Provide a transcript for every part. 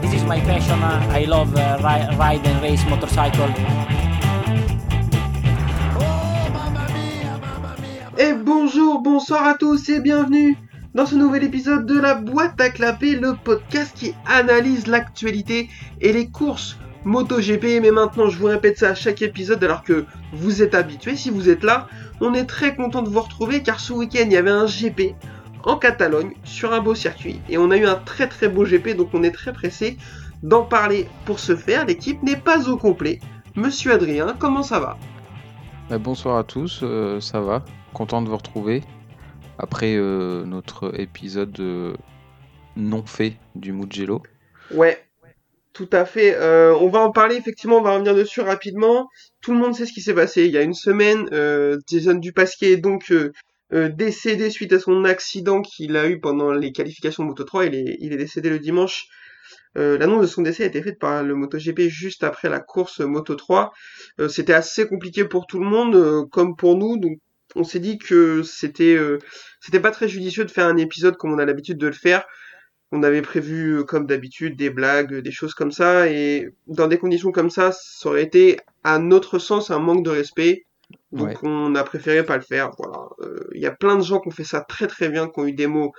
this is my passion. I love uh, ri- ride and race motorcycle. Et bonjour, bonsoir à tous et bienvenue dans ce nouvel épisode de la boîte à clapper, le podcast qui analyse l'actualité et les courses MotoGP. Mais maintenant, je vous répète ça à chaque épisode alors que vous êtes habitués. Si vous êtes là, on est très content de vous retrouver car ce week-end, il y avait un GP en Catalogne sur un beau circuit et on a eu un très très beau GP donc on est très pressé d'en parler. Pour ce faire, l'équipe n'est pas au complet. Monsieur Adrien, comment ça va? Bah, bonsoir à tous, euh, ça va Content de vous retrouver après euh, notre épisode euh, non fait du Mugello. Ouais, tout à fait. Euh, on va en parler effectivement, on va revenir dessus rapidement. Tout le monde sait ce qui s'est passé. Il y a une semaine, euh, Jason Dupasquier est donc euh, euh, décédé suite à son accident qu'il a eu pendant les qualifications Moto 3. Il est, il est décédé le dimanche. Euh, L'annonce de son décès a été faite par le MotoGP juste après la course Moto 3. Euh, C'était assez compliqué pour tout le monde, comme pour nous. Donc on s'est dit que c'était c'était pas très judicieux de faire un épisode comme on a l'habitude de le faire. On avait prévu, comme d'habitude, des blagues, des choses comme ça, et dans des conditions comme ça, ça aurait été, à notre sens, un manque de respect. Donc Ouais. on a préféré pas le faire. Voilà. Euh, Il y a plein de gens qui ont fait ça très très bien, qui ont eu des mots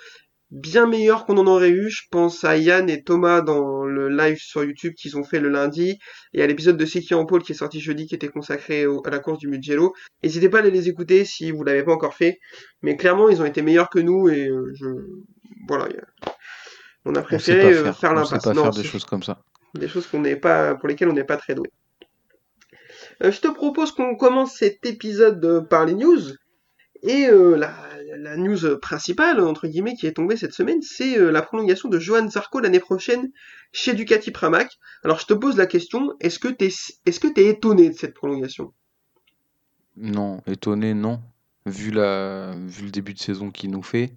bien meilleurs qu'on en aurait eu. Je pense à Yann et Thomas dans le live sur YouTube qu'ils ont fait le lundi, et à l'épisode de Seki en Paul qui est sorti jeudi, qui était consacré au- à la course du Mugello. N'hésitez pas à aller les écouter si vous l'avez pas encore fait. Mais clairement, ils ont été meilleurs que nous, et euh, je, voilà. On a On préféré pas euh, faire, faire on l'impasse. pas Non, faire des c'est- choses comme ça. des choses qu'on n'est pas, pour lesquelles on n'est pas très doué. Euh, je te propose qu'on commence cet épisode euh, par les news. Et euh, la, news principale, entre guillemets, qui est tombée cette semaine, c'est la prolongation de Johan Zarco l'année prochaine chez Ducati Pramac. Alors je te pose la question, est-ce que que t'es étonné de cette prolongation? Non, étonné, non. Vu, le début de saison qu'il nous fait,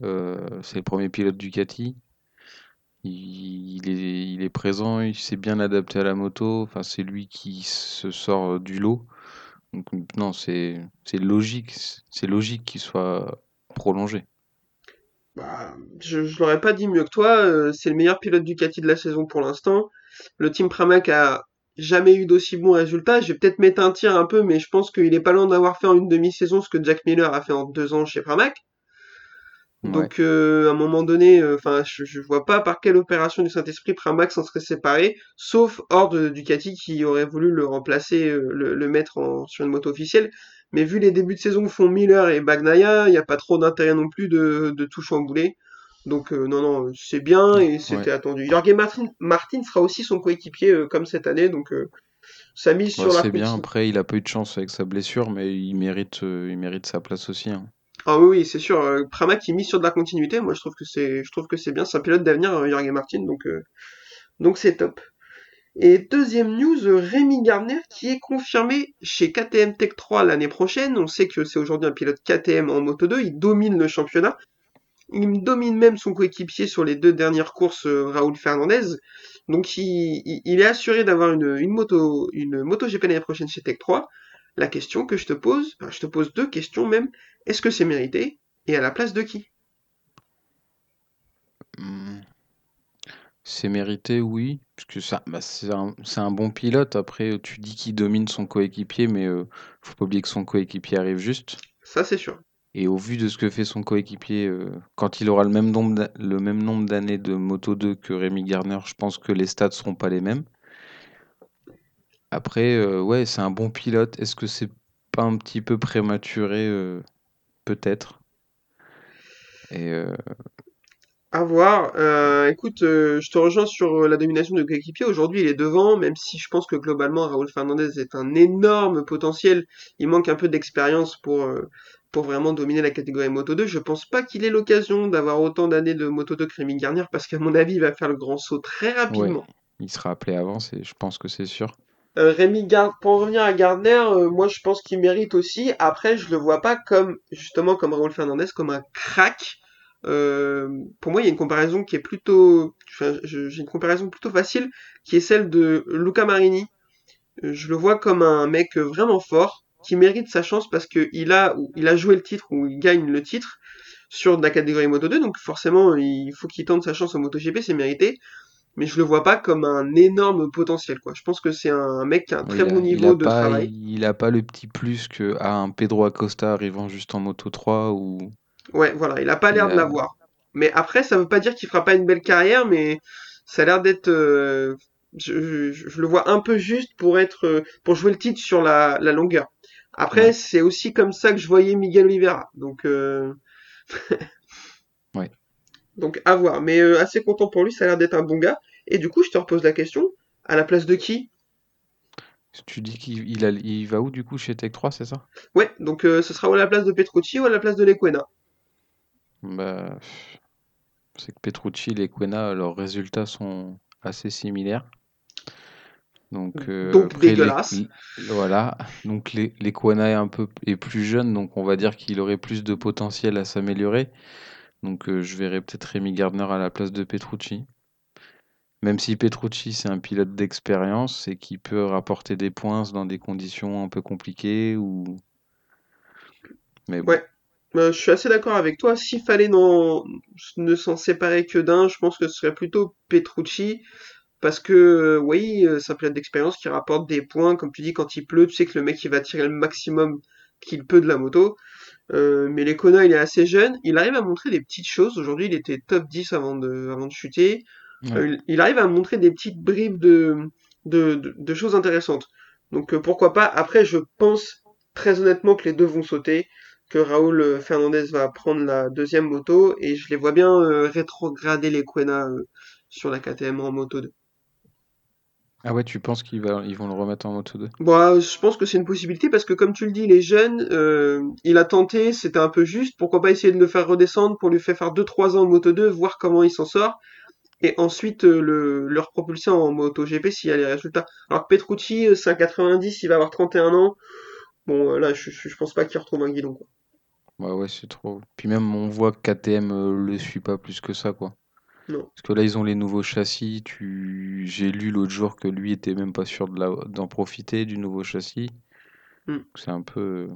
c'est le premier pilote Ducati. Il, est, il est présent, il s'est bien adapté à la moto. Enfin, c'est lui qui se sort du lot. Donc, non, c'est c'est logique, c'est logique qu'il soit prolongé. Bah, je, je l'aurais pas dit mieux que toi, euh, c'est le meilleur pilote Ducati de la saison pour l'instant. Le team Pramac a jamais eu d'aussi bons résultats. Je vais peut-être mettre un tir un peu, mais je pense qu'il est pas loin d'avoir fait en une demi-saison ce que Jack Miller a fait en deux ans chez Pramac. Ouais. Donc, euh, à un moment donné, euh, je, je vois pas par quelle opération du Saint-Esprit Pramac s'en serait séparé, sauf hors de Ducati qui aurait voulu le remplacer, euh, le, le mettre en, sur une moto officielle. Mais vu les débuts de saison que font Miller et Bagnaia, il n'y a pas trop d'intérêt non plus de, de tout chambouler. Donc euh, non, non, c'est bien et c'était Ouais. attendu. Jorge Martin, Martin sera aussi son coéquipier comme cette année, donc ça mise Ouais, sur la c'est bien. Après, il a pas eu de chance avec sa blessure, mais il mérite, il mérite sa place aussi. hein. Ah oui, c'est sûr. euh, Pramac qui mise sur de la continuité. Moi, je trouve que c'est, je trouve que c'est bien. C'est un pilote d'avenir, euh, Jorge Martin, donc euh, donc c'est top. Et deuxième news, Rémi Gardner qui est confirmé chez KTM Tech 3 l'année prochaine. On sait que c'est aujourd'hui un pilote KTM en Moto 2. Il domine le championnat. Il domine même son coéquipier sur les deux dernières courses, Raoul Fernandez. Donc il est assuré d'avoir une, une moto, une moto GP l'année prochaine chez Tech 3. La question que je te pose, enfin, je te pose deux questions même. Est-ce que c'est mérité? Et à la place de qui? Hmm. C'est mérité, oui, parce que ça, bah, c'est un, bon pilote. Après, tu dis qu'il domine son coéquipier, mais euh, faut pas oublier que son coéquipier arrive juste. Ça, c'est sûr. Et au vu de ce que fait son coéquipier, euh, quand il aura le même nombre d'a- le même nombre d'années de Moto 2 que Rémi Garner, je pense que les stats seront pas les mêmes. Après, euh, ouais, c'est un bon pilote. Est-ce que c'est pas un petit peu prématuré euh, Peut-être? Et euh, À voir. Euh, écoute, je te rejoins sur la domination de coéquipier. Aujourd'hui, il est devant, même si je pense que globalement, Raúl Fernandez est un énorme potentiel. Il manque un peu d'expérience pour, pour vraiment dominer la catégorie Moto 2. Je pense pas qu'il ait l'occasion d'avoir autant d'années de Moto 2 que Rémi Garnier, parce qu'à mon avis, il va faire le grand saut très rapidement. il sera appelé avant, je pense que c'est sûr. Euh, Rémi Gard, pour en revenir à Gardner, euh, moi je pense qu'il mérite aussi. Après, je le vois pas comme justement comme Raúl Fernandez, comme un crack. Euh, pour moi, il y a une comparaison qui est plutôt, j'ai une comparaison plutôt facile, qui est celle de Luca Marini. Je le vois comme un mec vraiment fort, qui mérite sa chance parce que il a, a joué le titre ou il gagne le titre sur la catégorie Moto 2, donc forcément il faut qu'il tente sa chance en MotoGP, c'est mérité. Mais je le vois pas comme un énorme potentiel, quoi. Je pense que c'est un mec qui a un très bon a, niveau de pas, travail. il a pas le petit plus que à un Pedro Acosta arrivant juste en Moto 3 ou Ouais, voilà, il a pas l'air de l'avoir. Mais après, ça veut pas dire qu'il fera pas une belle carrière, mais ça a l'air d'être, euh, je, je- je le vois un peu juste pour être, euh, pour jouer le titre sur la, la longueur. Après, ouais, c'est aussi comme ça que je voyais Miguel Oliveira. Donc, euh, ouais. donc à voir. Mais euh, assez content pour lui, ça a l'air d'être un bon gars. Et du coup, je te repose la question, à la place de qui? Tu dis qu'il il a- il va où du coup chez Tech 3, c'est ça? Ouais, donc euh, ce sera ou à la place de Petrucci ou à la place de Lequena. Bah, c'est que Petrucci et Lequena, leurs résultats sont assez similaires. Donc euh, Donc après les, dégueulasse. voilà, donc les Lequena est un peu est plus jeune, donc on va dire qu'il aurait plus de potentiel à s'améliorer. Donc euh, je verrais peut-être Rémi Gardner à la place de Petrucci. Même si Petrucci c'est un pilote d'expérience et qui peut rapporter des points dans des conditions un peu compliquées ou Ouais, Euh, je suis assez d'accord avec toi. S'il fallait n'en- ne s'en séparer que d'un, je pense que ce serait plutôt Petrucci. Parce que, euh, oui, euh, c'est un pilote d'expérience qui rapporte des points. Comme tu dis, quand il pleut, tu sais que le mec, il va tirer le maximum qu'il peut de la moto. Euh, mais Lecona, il est assez jeune. Il arrive à montrer des petites choses. Aujourd'hui, il était top 10 avant de, avant de chuter. Ouais. Euh, il, arrive à montrer des petites bribes de, de, de, de choses intéressantes. Donc, euh, pourquoi pas? Après, je pense très honnêtement que les deux vont sauter que Raoul euh, Fernandez va prendre la deuxième moto et je les vois bien euh, rétrograder les Quena sur la KTM en moto 2. Ah ouais, tu penses qu'ils ils vont le remettre en Moto 2? Bon, euh, je pense que c'est une possibilité parce que comme tu le dis, les jeunes, euh, il a tenté, c'était un peu juste, pourquoi pas essayer de le faire redescendre pour lui faire faire 2-3 ans en moto 2, voir comment il s'en sort et ensuite euh, le, le repropulser en moto GP s'il y a les résultats. Alors que Petrucci, euh, c'est un 90, il va avoir 31 ans. Bon, euh, là, je, je, je pense pas qu'il retrouve un guidon, quoi. Ouais, ouais, c'est trop. Puis même, on voit que KTM euh, le suit pas plus que ça, quoi. Non. Parce que là, ils ont les nouveaux châssis. Tu... J'ai lu l'autre jour que lui était même pas sûr de la... d'en profiter du nouveau châssis. Hmm. C'est un peu.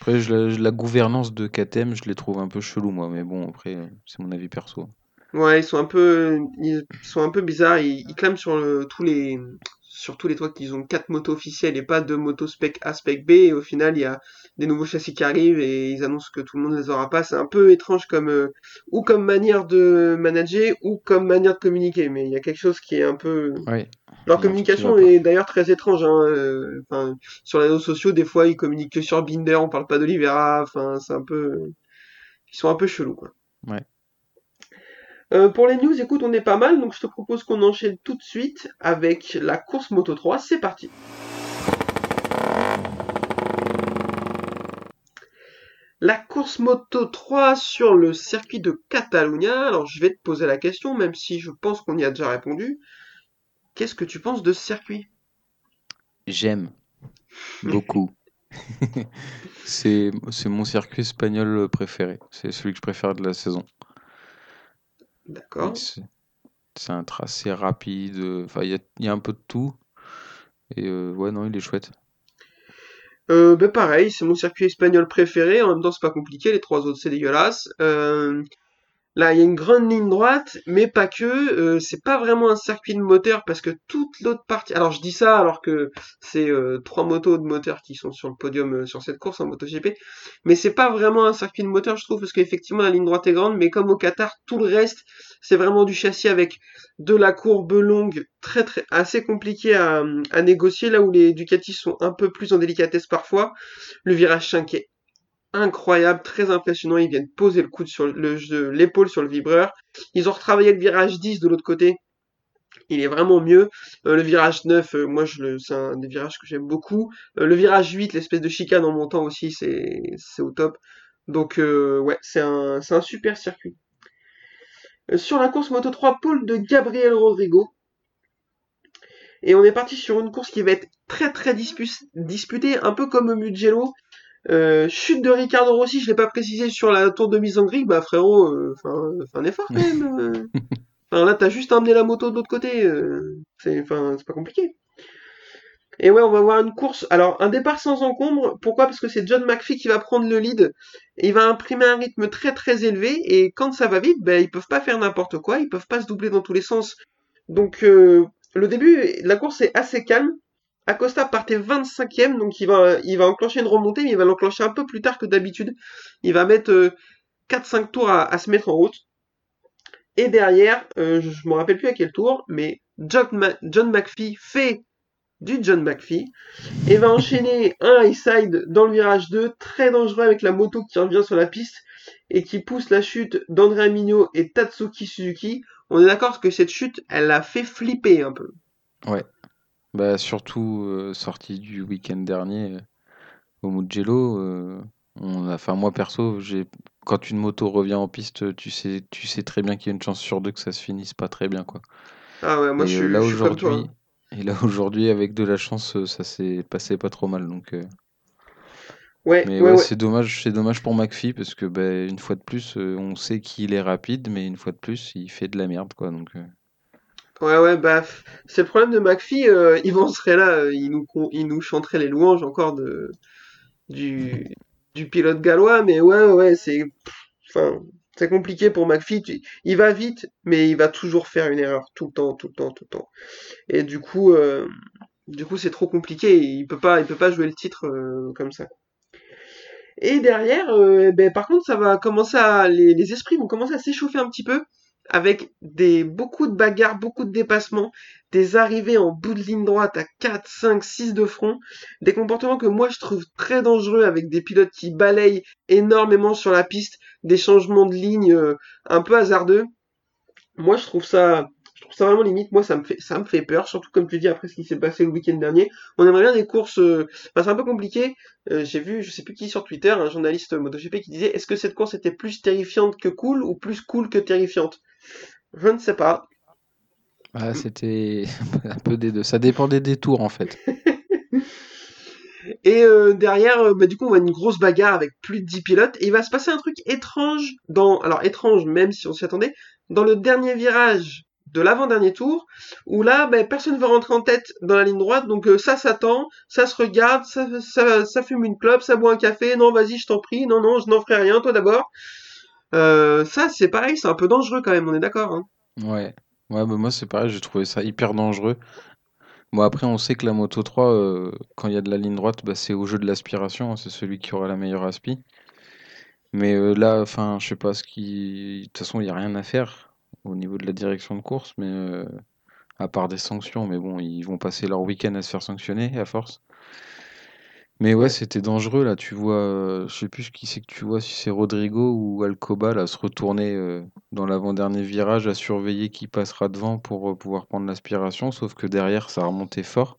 Après, je la... la gouvernance de KTM, je les trouve un peu chelou, moi. Mais bon, après, euh, c'est mon avis perso. Ouais, ils sont un peu, ils sont un peu bizarres. Ils, ils clament sur le- tous les, sur tous les toits qu'ils ont quatre motos officielles et pas deux motos spec A, spec B. Et au final, il y a des nouveaux châssis qui arrivent et ils annoncent que tout le monde les aura pas. C'est un peu étrange comme, euh, ou comme manière de manager ou comme manière de communiquer. Mais il y a quelque chose qui est un peu, Ouais, leur communication est d'ailleurs très étrange. Hein. euh, Enfin, sur les réseaux sociaux, des fois, ils communiquent que sur Binder, on parle pas d'Olivera. Enfin, c'est un peu, ils sont un peu chelous, quoi. Ouais. Euh, pour les news, écoute, on est pas mal, donc je te propose qu'on enchaîne tout de suite avec la course Moto 3. C'est parti. La course Moto 3 sur le circuit de Catalunya. Alors, je vais te poser la question, même si je pense qu'on y a déjà répondu. Qu'est-ce que tu penses de ce circuit? J'aime beaucoup. C'est c'est mon circuit espagnol préféré. C'est celui que je préfère de la saison. D'accord. C'est un tracé rapide. Enfin, il y a, il y a un peu de tout. Et euh, ouais, non, il est chouette. Euh, ben pareil, c'est mon circuit espagnol préféré. En même temps, c'est pas compliqué. Les trois autres, c'est dégueulasse. Euh, Là, il y a une grande ligne droite, mais pas que. euh, c'est pas vraiment un circuit de moteur parce que toute l'autre partie. Alors, je dis ça alors que c'est euh, trois motos de moteur qui sont sur le podium euh, sur cette course en MotoGP, mais c'est pas vraiment un circuit de moteur, je trouve, parce qu'effectivement la ligne droite est grande, mais comme au Qatar, tout le reste, c'est vraiment du châssis avec de la courbe longue, très très assez compliqué à, à négocier. Là où les Ducati sont un peu plus en délicatesse parfois, le virage 5 est incroyable, très impressionnant. Ils viennent poser le coude sur le l'épaule sur le vibreur. Ils ont retravaillé le virage 10 de l'autre côté. Il est vraiment mieux. Euh, le virage 9, euh, moi, je le, c'est un des virages que j'aime beaucoup. Euh, le virage 8, l'espèce de chicane en montant aussi, c'est, c'est au top. Donc, ouais, c'est un, c'est un super circuit. Sur la course Moto 3, pôle de Gabriel Rodrigo. Et on est parti sur une course qui va être très très dispu- disputée, un peu comme Mugello. Euh, chute de Ricardo Rossi, je l'ai pas précisé sur la tour de mise en grille, bah frérot, euh, enfin, fais un effort quand même. euh. Enfin là, t'as juste amené la moto de l'autre côté, euh, c'est, enfin, c'est pas compliqué. Et ouais, on va voir une course. Alors, un départ sans encombre. Pourquoi? Parce que c'est John McPhee qui va prendre le lead. Et il va imprimer un rythme très très élevé. Et quand ça va vite, ben, ils peuvent pas faire n'importe quoi. Ils peuvent pas se doubler dans tous les sens. Donc euh, le début, la course est assez calme. Acosta partait 25e, donc il va, il va enclencher une remontée, mais il va l'enclencher un peu plus tard que d'habitude. Il va mettre 4-5 tours à, à, se mettre en route. Et derrière, je ne me rappelle plus à quel tour, mais John, John McPhee fait du John McPhee et va enchaîner un high side dans le virage 2, très dangereux avec la moto qui revient sur la piste et qui pousse la chute d'André Mignot et Tatsuki Suzuki. On est d'accord que cette chute, elle a fait flipper un peu. Ouais. Bah surtout euh, sortie du week-end dernier euh, au Mugello. Euh, on a, enfin moi perso, j'ai quand une moto revient en piste, tu sais, tu sais très bien qu'il y a une chance sur deux que ça se finisse pas très bien quoi. Ah ouais, moi je suis là aujourd'hui. Et là aujourd'hui, avec de la chance, ça s'est passé pas trop mal donc. Ouais, mais ouais, ouais. c'est dommage, c'est dommage pour McPhee parce que ben, une fois de plus, on sait qu'il est rapide, mais une fois de plus, il fait de la merde quoi donc. Ouais, ouais, bah, c'est le problème de McPhee. Euh, Yvan serait là, il nous, il nous chanterait les louanges encore de, du, du pilote gallois, mais ouais, ouais, c'est, enfin, c'est compliqué pour McPhee. Il va vite, mais il va toujours faire une erreur tout le temps, tout le temps, tout le temps. Et du coup, euh, du coup, c'est trop compliqué. Il peut pas, il peut pas jouer le titre euh, comme ça. Et derrière, euh, ben, par contre, ça va commencer à, les, les esprits vont commencer à s'échauffer un petit peu avec des, beaucoup de bagarres, beaucoup de dépassements, des arrivées en bout de ligne droite à 4, 5, 6 de front, des comportements que moi je trouve très dangereux avec des pilotes qui balayent énormément sur la piste, des changements de ligne euh, un peu hasardeux. Moi je trouve ça je trouve ça vraiment limite. Moi, ça me fait, ça me fait peur, surtout comme tu dis après ce qui s'est passé le week-end dernier. On aimerait bien des courses. Euh... Enfin, c'est un peu compliqué. Euh, J'ai vu, je sais plus qui sur Twitter, un journaliste MotoGP qui disait est-ce que cette course était plus terrifiante que cool ou plus cool que terrifiante? Je ne sais pas. Ah, c'était un peu des deux. Ça dépendait des tours en fait. Et euh, derrière, euh, bah, du coup, on voit une grosse bagarre avec plus de 10 pilotes. Et il va se passer un truc étrange dans, alors étrange même si on s'y attendait, dans le dernier virage de l'avant-dernier tour, où là, ben, personne ne va rentrer en tête dans la ligne droite, donc euh, ça s'attend, ça se regarde, ça, ça, ça, fume une clope, ça boit un café, non vas-y je t'en prie, non non je n'en ferai rien, toi d'abord. Euh, ça c'est pareil, c'est un peu dangereux quand même, on est d'accord. Hein ouais, ouais bah, moi c'est pareil, j'ai trouvé ça hyper dangereux. Bon après on sait que la Moto 3, euh, quand il y a de la ligne droite, bah, c'est au jeu de l'aspiration, hein, c'est celui qui aura la meilleure aspi. Mais euh, là, enfin, je sais pas ce qui. De toute façon, il n'y a rien à faire au niveau de la direction de course, mais à part des sanctions, mais bon, ils vont passer leur week-end à se faire sanctionner à force. Mais ouais, c'était dangereux là, tu vois, euh, je sais plus qui c'est que tu vois, si c'est Rodrigo ou Alcoba là, se retourner euh, dans l'avant-dernier virage à surveiller qui passera devant pour euh, pouvoir prendre l'aspiration, sauf que derrière ça remontait fort.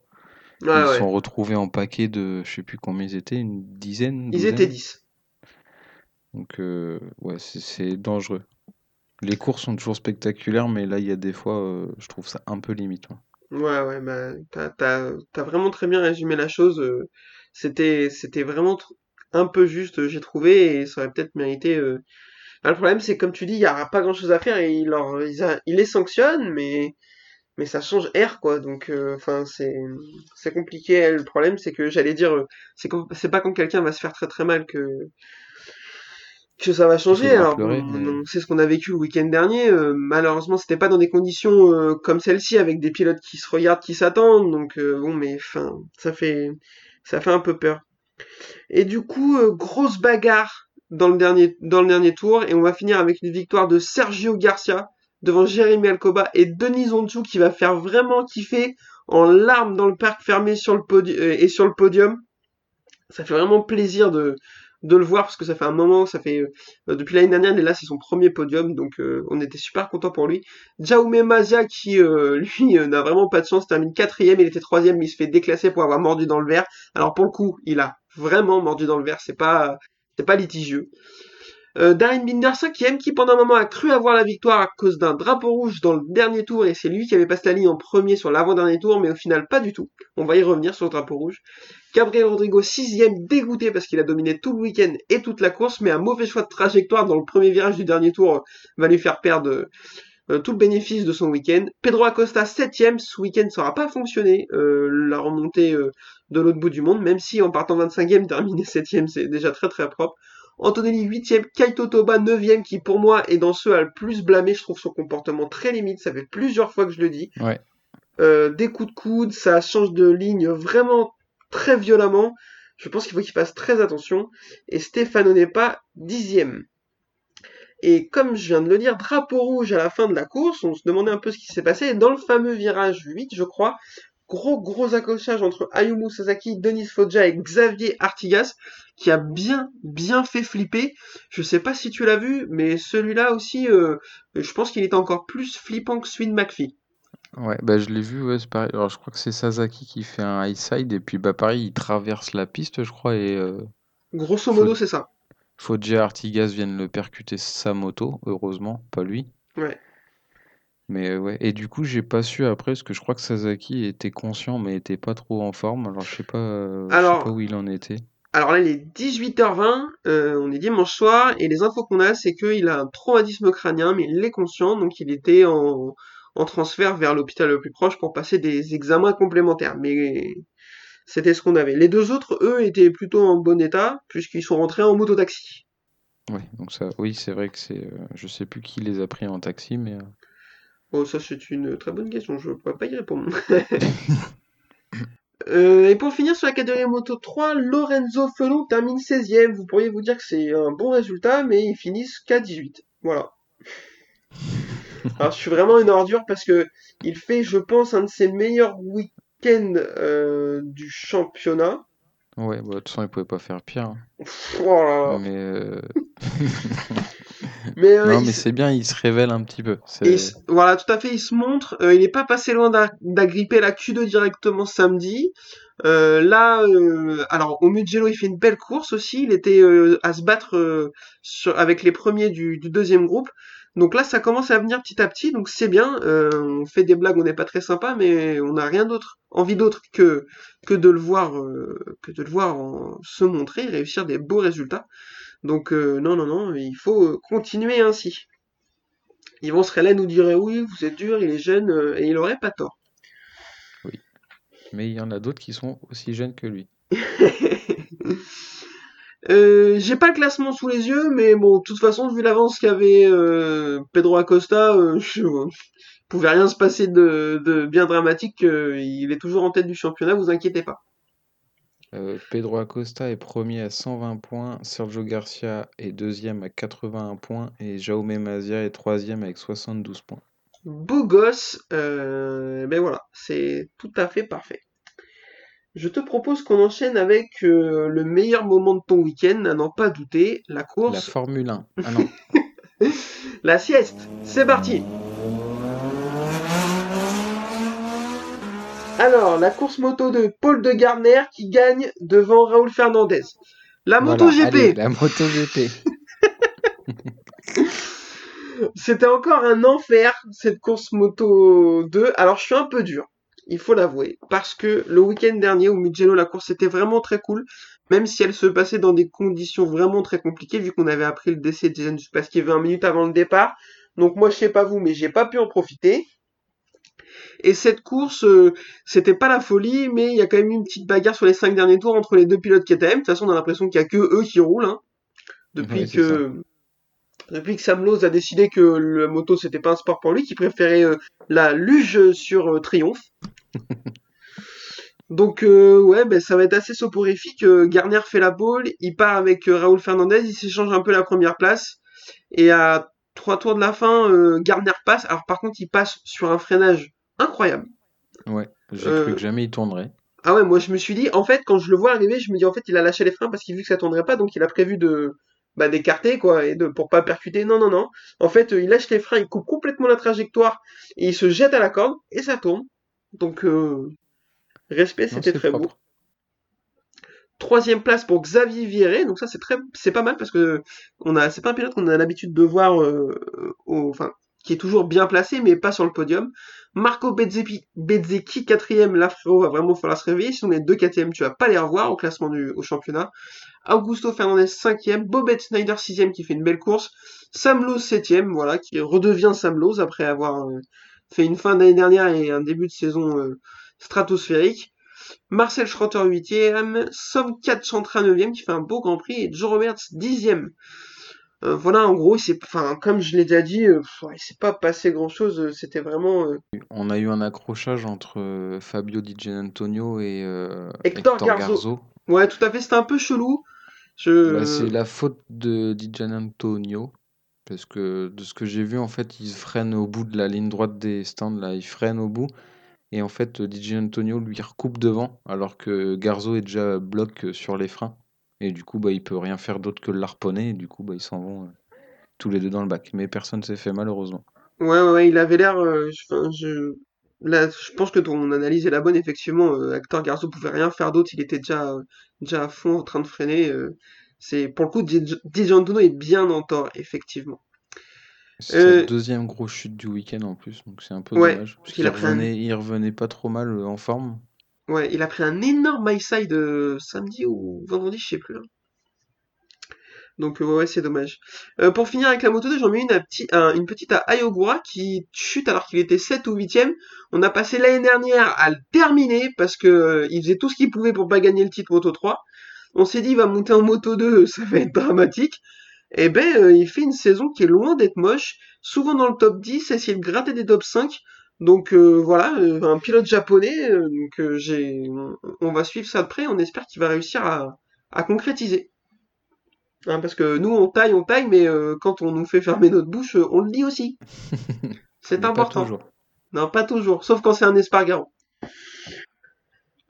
Ouais, ils se ouais. sont retrouvés en paquet de, je sais plus combien ils étaient, une dizaine, Ils étaient 10. Donc ouais, c'est- dangereux. Les courses sont toujours spectaculaires, mais là, il y a des fois, je trouve ça un peu limite. ouais. Ouais, ouais, bah, t'as vraiment très bien résumé la chose. C'était, c'était vraiment un peu juste, euh, j'ai trouvé, et ça aurait peut-être mérité. euh. Bah, le problème, c'est comme tu dis, il y aura pas grand-chose à faire et il leur, ils, a- ils les sanctionnent, mais, mais ça change air, quoi. Donc, euh, enfin, c'est, c'est compliqué. Le problème, c'est que j'allais dire, c'est c'est pas quand quelqu'un va se faire très très mal que que ça va changer. Alors, sait ce qu'on a vécu le week-end dernier. euh, malheureusement, c'était pas dans des conditions euh, comme celle-ci, avec des pilotes qui se regardent, qui s'attendent. Donc, bon, mais enfin, ça fait, ça fait un peu peur. Et du coup, euh, grosse bagarre dans le dernier, tour, et on va finir avec une victoire de Sergio Garcia devant Jérémy Alcoba et Denis Onchou qui va faire vraiment kiffer en larmes dans le parc fermé euh, et sur le podium. Ça fait vraiment plaisir de, de le voir parce que ça fait un moment, ça fait euh, depuis l'année dernière, et là c'est son premier podium, donc euh, on était super content pour lui. Jaume Mazia qui euh, lui n'a vraiment pas de chance, termine quatrième, il était troisième, mais il se fait déclasser pour avoir mordu dans le verre. Alors pour le coup, il a vraiment mordu dans le verre, c'est pas c'est pas litigieux. Euh, Darren Binder cinquième qui pendant un moment a cru avoir la victoire à cause d'un drapeau rouge dans le dernier tour et c'est lui qui avait passé la ligne en premier sur l'avant-dernier tour mais au final pas du tout. On va y revenir sur le drapeau rouge. Gabriel Rodrigo sixième dégoûté parce qu'il a dominé tout le week-end et toute la course mais un mauvais choix de trajectoire dans le premier virage du dernier tour euh, va lui faire perdre euh, tout le bénéfice de son week-end. Pedro Acosta septième, ce week-end ça n'aura pas fonctionné euh, la remontée euh, de l'autre bout du monde même si en partant 25e terminer septième c'est déjà très très propre. Antonelli 8ème, Kaito Toba 9ème, qui pour moi est dans ceux à le plus blâmer. Je trouve son comportement très limite. Ça fait plusieurs fois que je le dis. Ouais. Euh, des coups de coude, ça change de ligne vraiment très violemment. Je pense qu'il faut qu'il fasse très attention. Et Stefano n'est pas dixième. Et comme je viens de le dire, drapeau rouge à la fin de la course, on se demandait un peu ce qui s'est passé. Dans le fameux virage 8, je crois, gros gros accrochage entre Ayumu Sasaki, Denis Foggia et Xavier Artigas, qui a bien bien fait flipper. Je sais pas si tu l'as vu, mais celui-là aussi, euh, je pense qu'il est encore plus flippant que celui de McPhee. Ouais, bah je l'ai vu, ouais, c'est pareil. Alors je crois que c'est Sasaki qui fait un high side et puis bah pareil, il traverse la piste, je crois, et euh, Grosso modo, c'est ça. Foggia Artigas viennent le percuter sa moto, heureusement, pas lui. Ouais. Mais euh, ouais, et du coup, j'ai pas su après, parce que je crois que Sasaki était conscient, mais était pas trop en forme. Alors je sais pas, euh, je sais Alors- pas où il en était. Alors là, il est 18h20, euh, on est dimanche soir, et les infos qu'on a, c'est qu'il a un traumatisme crânien, mais il est conscient, donc il était en, en transfert vers l'hôpital le plus proche pour passer des examens complémentaires. Mais c'était ce qu'on avait. Les deux autres, eux, étaient plutôt en bon état, puisqu'ils sont rentrés en mototaxi. Ouais, donc ça, oui, c'est vrai que c'est, euh, je sais plus qui les a pris en taxi, mais euh, Oh, ça, c'est une très bonne question, je pourrais pas y répondre. Euh, et pour finir sur la catégorie moto 3, Lorenzo Felon termine 16ème. Vous pourriez vous dire que c'est un bon résultat, mais ils finissent qu'à 18. Voilà. Alors, je suis vraiment une ordure parce que il fait, je pense, un de ses meilleurs week-ends euh, du championnat. ouais, bah, de toute façon, il pouvait pas faire pire. Pff, oh. Mais, euh, Mais, euh, non, mais c'est bien, il se révèle un petit peu. Et voilà, tout à fait, il se montre. Euh, il n'est pas passé loin d'a- d'agripper la Q2 directement samedi. Euh, là, euh, alors au Mugello, il fait une belle course aussi. Il était euh, à se battre sur, avec les premiers du, du deuxième groupe. Donc là, ça commence à venir petit à petit. Donc c'est bien. Euh, on fait des blagues, on n'est pas très sympa, mais on n'a rien d'autre, envie d'autre que que de le voir, euh, que de le voir en- se montrer, réussir des beaux résultats. Donc euh, non, non, non, il faut continuer ainsi. Yvon Srella nous dirait oui, vous êtes dur, il est jeune, et il aurait pas tort. Mais il y en a d'autres qui sont aussi jeunes que lui. Euh, j'ai pas le classement sous les yeux, mais bon, de toute façon, vu l'avance qu'avait euh, Pedro Acosta, euh, je, pouvait rien se passer de, de bien dramatique. euh, il est toujours en tête du championnat, vous inquiétez pas. Euh, Pedro Acosta est premier à 120 points, Sergio Garcia est deuxième à 81 points et Jaume Mazia est troisième avec 72 points. Beau gosse, ben voilà, c'est tout à fait parfait. Je te propose qu'on enchaîne avec euh, le meilleur moment de ton week-end, à n'en pas douter, la La course, Formule 1. Ah non, la sieste. C'est parti. Alors, la course moto de Paul de Gardner qui gagne devant Raoul Fernandez. La voilà, moto GP, allez, la MotoGP. c'était encore un enfer cette course moto 2. Alors, je suis un peu dur, il faut l'avouer, parce que le week-end dernier au Mugello, la course était vraiment très cool, même si elle se passait dans des conditions vraiment très compliquées, vu qu'on avait appris le décès de Jason Pasquier 20 minutes avant le départ. Donc moi, je sais pas vous, mais j'ai pas pu en profiter. Et cette course, euh, c'était pas la folie, mais il y a quand même eu une petite bagarre sur les cinq derniers tours entre les deux pilotes KTM. De toute façon, on a l'impression qu'il y a que eux qui roulent, hein. Depuis Ouais, que, depuis que Sam Lowe a décidé que le moto c'était pas un sport pour lui, qu'il préférait euh, la luge sur euh, Triomphe. Donc euh, ouais, ben ça va être assez soporifique. Euh, Garner fait la pole, il part avec euh, Raoul Fernandez, il s'échange un peu la première place. Et à trois tours de la fin, euh, Garner passe. Alors par contre, il passe sur un freinage incroyable. Ouais, j'ai Euh, cru que jamais il tournerait. Ah ouais, moi je me suis dit, en fait, quand je le vois arriver, je me dis en fait, il a lâché les freins parce qu'il vu que ça tournerait pas, donc il a prévu de bah, d'écarter quoi et de pour pas percuter. Non non non. En fait, il lâche les freins, il coupe complètement la trajectoire et il se jette à la corde et ça tourne. Donc euh, respect, c'était très beau. Troisième place pour Xavier Viré, donc ça c'est très, c'est pas mal parce que on a, c'est pas un pilote qu'on a l'habitude de voir, euh, au, enfin, qui est toujours bien placé mais pas sur le podium. Marco Bezzecchi, quatrième, là frérot va vraiment falloir se réveiller, sinon les deux quatrièmes tu vas pas les revoir au classement du, au championnat. Augusto Fernandez cinquième, Bobette Snyder sixième qui fait une belle course, Sam Lowe septième, voilà, qui redevient Sam Lowe après avoir euh, fait une fin d'année dernière et un début de saison euh, stratosphérique. Marcel Schrotter 8ème, Som 4 Chantra 9ème qui fait un beau Grand Prix et Joe Roberts 10ème. Euh, voilà, en gros, c'est, enfin, comme je l'ai déjà dit, euh, pff, il s'est pas passé grand chose. euh, C'était vraiment euh, On a eu un accrochage entre Fabio Di Giannantonio et Hector Hector Garzo. Garzo. ouais, tout à fait. C'était un peu chelou. Je, Bah, c'est la faute de Di Giannantonio. Parce que de ce que j'ai vu, en fait, il freine au bout de la ligne droite des stands. Là, il freine au bout. Et en fait, Di Giannantonio lui recoupe devant. Alors que Garzo est déjà bloc euh, sur les freins. Et du coup, bah, il peut rien faire d'autre que le harponner. Et du coup, bah, ils s'en vont euh, tous les deux dans le bac. Mais personne s'est fait malheureusement. Ouais, ouais, il avait l'air. euh, je- pense que ton analyse est la bonne. Effectivement, euh, Hector Garzo pouvait rien faire d'autre. Il était déjà, euh, déjà à fond en train de freiner. Euh, c'est pour le coup, Di Di Giannantonio est bien en tort, effectivement. C'est Euh, deuxième grosse chute du week-end en plus. Donc c'est un peu Ouais, dommage. Parce qu'il qu'il a revenait, il pas trop mal euh, en forme. ouais, il a pris un énorme high side euh, samedi ou vendredi, je sais plus. Donc euh, ouais, c'est dommage. Euh, pour finir avec la moto 2, j'en mets une, à une petite à Ayogura qui chute alors qu'il était 7 ou 8ème. On a passé l'année dernière à le terminer parce que euh, il faisait tout ce qu'il pouvait pour pas gagner le titre Moto 3. On s'est dit il va monter en Moto 2, ça va être dramatique. Et ben euh, il fait une saison qui est loin d'être moche, souvent dans le top 10, essayer de gratter des top 5. Donc euh, voilà, euh, un pilote japonais, donc j'ai on, va suivre ça de près, on espère qu'il va réussir à, à concrétiser. Hein, parce que nous, on taille, on taille, mais quand on nous fait fermer notre bouche, on le dit aussi. C'est pas important. toujours. Non, pas toujours, sauf quand c'est un espargaro.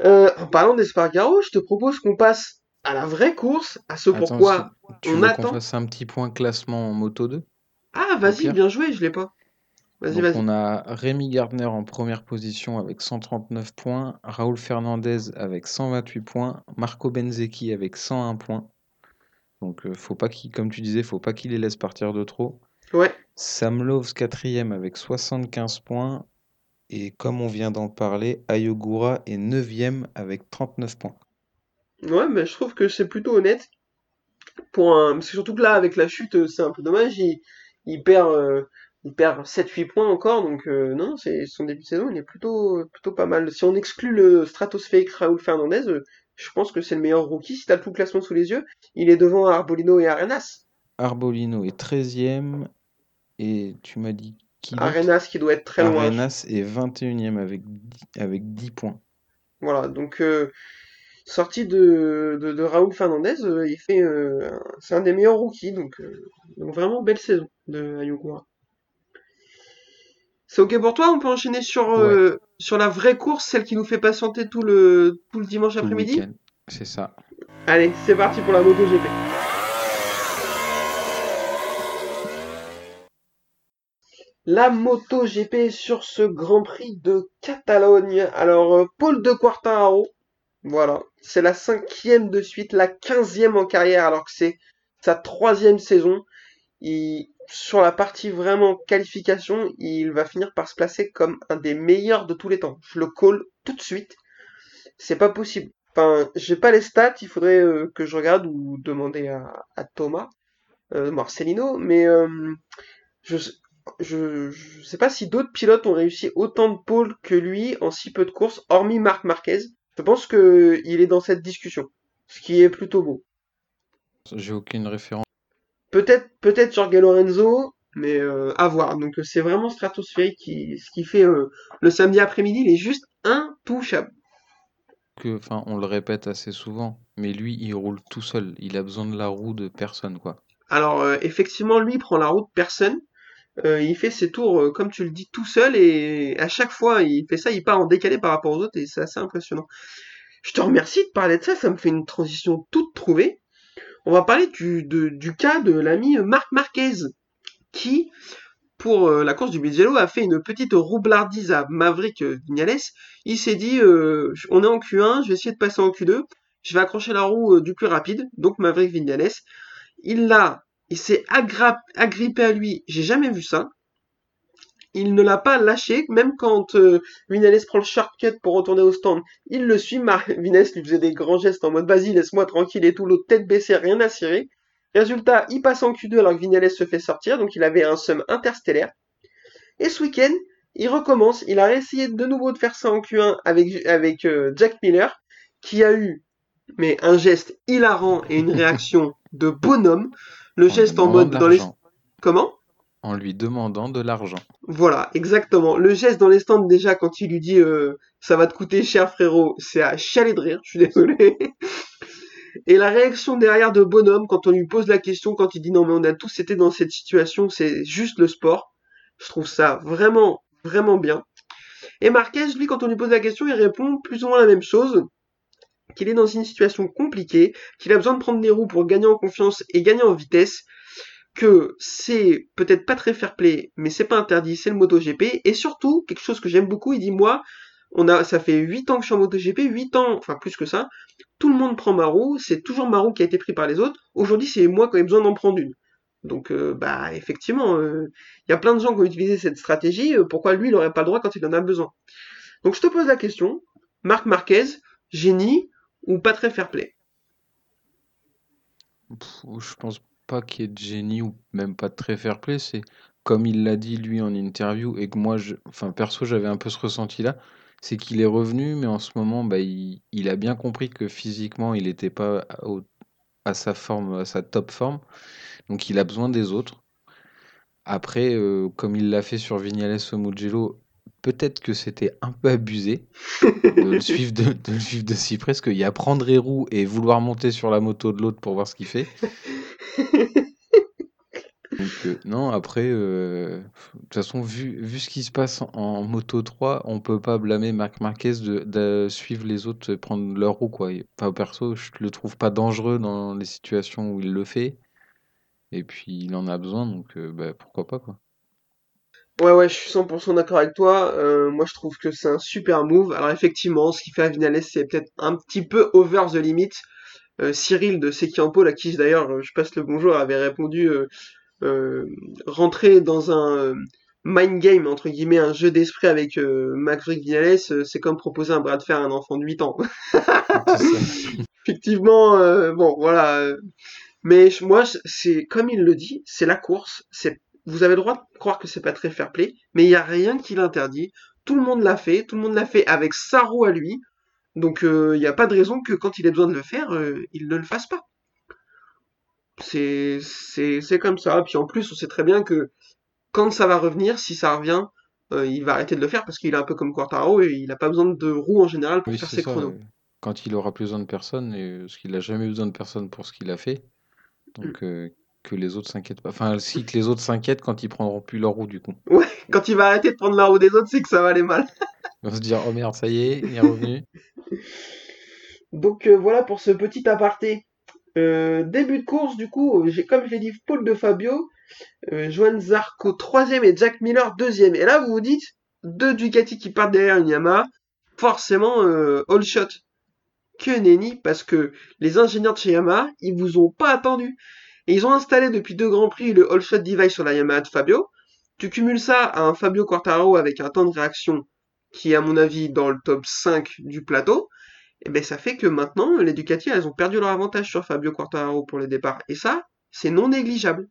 En parlant d'espargaro, je te propose qu'on passe à la vraie course, à ce Attends, pourquoi tu on veux qu'on attend. fasse un petit point classement en Moto 2? Ah, vas-y, bien joué, je l'ai pas. Vas-y, vas-y. on a Rémi Gardner en première position avec 139 points, Raoul Fernandez avec 128 points, Marco Benzecchi avec 101 points. Donc euh, faut pas qu'il, comme tu disais, faut pas qu'il les laisse partir de trop. Ouais, Sam Loves quatrième avec 75 points et comme on vient d'en parler, Ayogura est neuvième avec 39 points. Ouais, mais je trouve que c'est plutôt honnête. Pour un... Parce que surtout que là, avec la chute, euh, c'est un peu dommage. Il, il perd, euh, il perd 7-8 points encore. Donc, euh, non, c'est son début de saison, il est plutôt, plutôt pas mal. Si on exclut le stratosphérique Raúl Fernandez, je pense que c'est le meilleur rookie. Si t'as tout le classement sous les yeux, il est devant Arbolino et Arenas. Arbolino est 13e et tu m'as dit qui? Arenas qui doit être très loin. Arenas est 21e avec 10, avec 10 points. Voilà, donc euh, sorti de, de, de Raúl Fernandez, euh, il fait, euh, c'est un des meilleurs rookies, donc, euh, donc vraiment belle saison de Ayogura. C'est ok pour toi? On peut enchaîner sur, Ouais, sur la vraie course, celle qui nous fait patienter tout le, tout le dimanche après-midi? C'est ça. Allez, c'est parti pour la MotoGP. La MotoGP sur ce Grand Prix de Catalogne. Alors, Paul de Quartararo, voilà, c'est la cinquième de suite, la quinzième en carrière, alors que c'est sa troisième saison. Il, sur la partie vraiment qualification, il va finir par se placer comme un des meilleurs de tous les temps. Je le call tout de suite. C'est pas possible. Enfin, j'ai pas les stats, il faudrait euh, que je regarde ou demander à, Thomas, euh, Marcelino, mais euh, je, je, je sais pas si d'autres pilotes ont réussi autant de pôles que lui en si peu de courses, hormis Marc Marquez. Je pense que il est dans cette discussion, ce qui est plutôt beau. J'ai aucune référence. Peut-être, peut-être Jorge Lorenzo, mais euh, à voir. Donc euh, c'est vraiment stratosphérique qui, ce qui fait euh, le samedi après-midi, il est juste intouchable. Que, enfin, on le répète assez souvent, mais lui, il roule tout seul. Il a besoin de la roue de personne, quoi. Alors euh, effectivement, lui il prend la route personne. Euh, il fait ses tours, euh, comme tu le dis, tout seul et à chaque fois il fait ça, il part en décalé par rapport aux autres et c'est assez impressionnant. Je te remercie de parler de ça, ça me fait une transition toute trouvée. On va parler du, cas de l'ami Marc Marquez qui, pour euh, la course du Mugello, a fait une petite roublardise à Maverick Vignales. Il s'est dit, on est en Q1, je vais essayer de passer en Q2, je vais accrocher la roue du plus rapide, donc Maverick Vignales. Il l'a, il s'est agrippé à lui, j'ai jamais vu ça. Il ne l'a pas lâché, même quand euh, Vinales prend le shortcut pour retourner au stand, il le suit. Vinales lui faisait des grands gestes en mode vas-y, laisse-moi tranquille et tout, l'autre tête baissée, rien à cirer. Résultat, il passe en Q2 alors que Vinales se fait sortir, donc il avait un sum interstellaire. Et ce week-end, il recommence, il a essayé de nouveau de faire ça en Q1 avec, avec euh, Jack Miller, qui a eu mais un geste hilarant et une réaction de bonhomme. Le En geste en mode dans les... Comment En lui demandant de l'argent. Voilà, exactement. Le geste dans les stands déjà quand il lui dit euh, ça va te coûter cher frérot, c'est à chialer de rire, je suis désolé. Et la réaction derrière de Bonhomme quand on lui pose la question, quand il dit non mais on a tous été dans cette situation, c'est juste le sport. Je trouve ça vraiment, vraiment bien. Et Marquez, lui, quand on lui pose la question, il répond plus ou moins la même chose. Qu'il est dans une situation compliquée, qu'il a besoin de prendre des roues pour gagner en confiance et gagner en vitesse, que c'est peut-être pas très fair play, mais c'est pas interdit, c'est le MotoGP. Et surtout, quelque chose que j'aime beaucoup, il dit moi, on a, ça fait 8 ans que je suis en MotoGP, 8 ans, enfin plus que ça, tout le monde prend ma roue, c'est toujours ma roue qui a été prise par les autres. Aujourd'hui, c'est moi qui ai besoin d'en prendre une. Donc, euh, bah, effectivement, il y a plein de gens qui ont utilisé cette stratégie. euh, pourquoi lui, il n'aurait pas le droit quand il en a besoin Donc, je te pose la question. Marc Marquez, génie ou pas très fair play Pff, je pense pas qu'il y ait de génie ou même pas de très fair play. C'est comme il l'a dit lui en interview et que moi, enfin perso, j'avais un peu ce ressenti-là. C'est qu'il est revenu, mais en ce moment, bah, il, a bien compris que physiquement, il n'était pas à sa forme, à sa top forme. Donc, il a besoin des autres. Après, euh, comme il l'a fait sur Vignales au Mugello, peut-être que c'était un peu abusé de le suivre de, de le suivre de si près, parce qu'il y a prendre les roues et vouloir monter sur la moto de l'autre pour voir ce qu'il fait. Donc, euh, non, après, euh, de toute façon, vu, vu ce qui se passe en, en Moto 3, on peut pas blâmer Marc Marquez de, de suivre les autres, prendre leur roue, quoi. Enfin, perso, je le trouve pas dangereux dans les situations où il le fait. Et puis, il en a besoin, donc euh, bah, pourquoi pas, quoi. Ouais, ouais, je suis 100% d'accord avec toi. Euh, moi, je trouve que c'est un super move. Alors, effectivement, ce qu'il fait à Vinales, c'est peut-être un petit peu over the limit. Euh, Cyril de Sekiampo, à qui d'ailleurs euh, je passe le bonjour, avait répondu euh, euh, rentrer dans un euh, mind game, entre guillemets, un jeu d'esprit avec euh, Maverick Vinales, euh, c'est comme proposer un bras de fer à un enfant de 8 ans. Effectivement, euh, bon, voilà. Mais moi, c'est comme il le dit, c'est la course. C'est, vous avez le droit de croire que c'est pas très fair play, mais il y a rien qui l'interdit. Tout le monde l'a fait, tout le monde l'a fait avec sa roue à lui. Donc, euh, il n'y a pas de raison que quand il ait besoin de le faire, euh, il ne le fasse pas. C'est, c'est, c'est comme ça. Puis en plus, on sait très bien que quand ça va revenir, si ça revient, euh, il va arrêter de le faire parce qu'il est un peu comme Quartaro et il n'a pas besoin de roue en général pour Oui, faire ses ça. chronos. Quand il aura plus besoin de personne, et, parce qu'il a jamais eu besoin de personne pour ce qu'il a fait. Mm. Donc, euh, que les autres s'inquiètent pas. Enfin, si que les autres s'inquiètent quand ils prendront plus leur roue, du coup. Ouais, quand il va arrêter de prendre la roue des autres, c'est que ça va aller mal. Ils vont se dire, oh merde, ça y est, il est revenu. Donc euh, voilà pour ce petit aparté. Euh, début de course, du coup, euh, j'ai comme je l'ai dit, Paul de Fabio, euh, Johan Zarco troisième et Jack Miller deuxième. Et là, vous vous dites, deux Ducati qui partent derrière une Yamaha, forcément all shot. Que nenni, parce que les ingénieurs de chez Yamaha, ils vous ont pas attendu. Et ils ont installé depuis deux grands prix le all shot device sur la Yamaha de Fabio. Tu cumules ça à un Fabio Quartararo avec un temps de réaction qui est à mon avis dans le top 5 du plateau et ben ça fait que maintenant les Ducati elles ont perdu leur avantage sur Fabio Quartararo pour les départs et ça c'est non négligeable.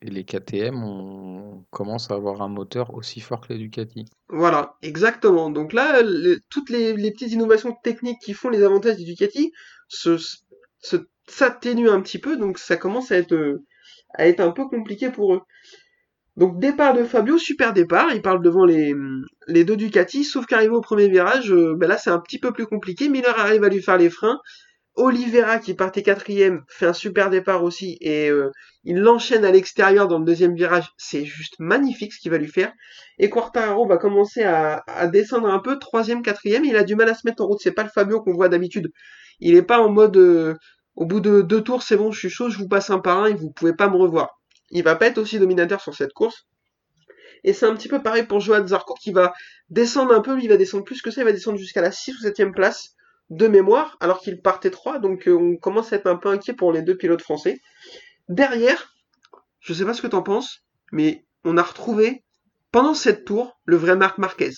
Et les KTM, on commence à avoir un moteur aussi fort que les Ducati. Voilà, exactement. Donc là le- toutes les, les petites innovations techniques qui font les avantages des Ducati se, se s'atténuent un petit peu donc ça commence à être euh, à être un peu compliqué pour eux. Donc départ de Fabio, super départ, il parle devant les, les deux Ducati, sauf qu'arrivé au premier virage, euh, ben là c'est un petit peu plus compliqué, Miller arrive à lui faire les freins, Oliveira qui partait quatrième fait un super départ aussi et euh, il l'enchaîne à l'extérieur dans le deuxième virage, c'est juste magnifique ce qu'il va lui faire. Et Quartararo va commencer à, à descendre un peu, troisième, quatrième, il a du mal à se mettre en route, c'est pas le Fabio qu'on voit d'habitude. Il est pas en mode au bout de deux tours c'est bon, je suis chaud, je vous passe un par un et vous pouvez pas me revoir. Il va pas être aussi dominateur sur cette course. Et c'est un petit peu pareil pour Johan Zarco qui va descendre un peu, lui il va descendre plus que ça, il va descendre jusqu'à la 6 ou 7 place de mémoire, alors qu'il partait 3, donc euh, on commence à être un peu inquiet pour les deux pilotes français. Derrière, je sais pas ce que t'en penses, mais on a retrouvé, pendant cette tour, le vrai Marc Marquez.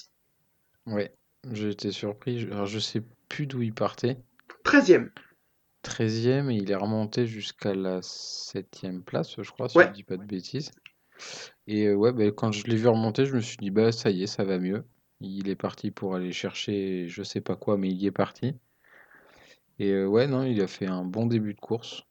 Ouais, j'ai été surpris. Je- Alors, je sais plus d'où il partait. 13ème. 13e et il est remonté jusqu'à la 7e place, je crois, si Ouais. je dis pas de bêtises. Et euh, ouais, bah, quand je l'ai vu remonter, je me suis dit, bah ça y est, ça va mieux. Il est parti pour aller chercher je sais pas quoi, mais il y est parti. Et euh, ouais, non, il a fait un bon début de course.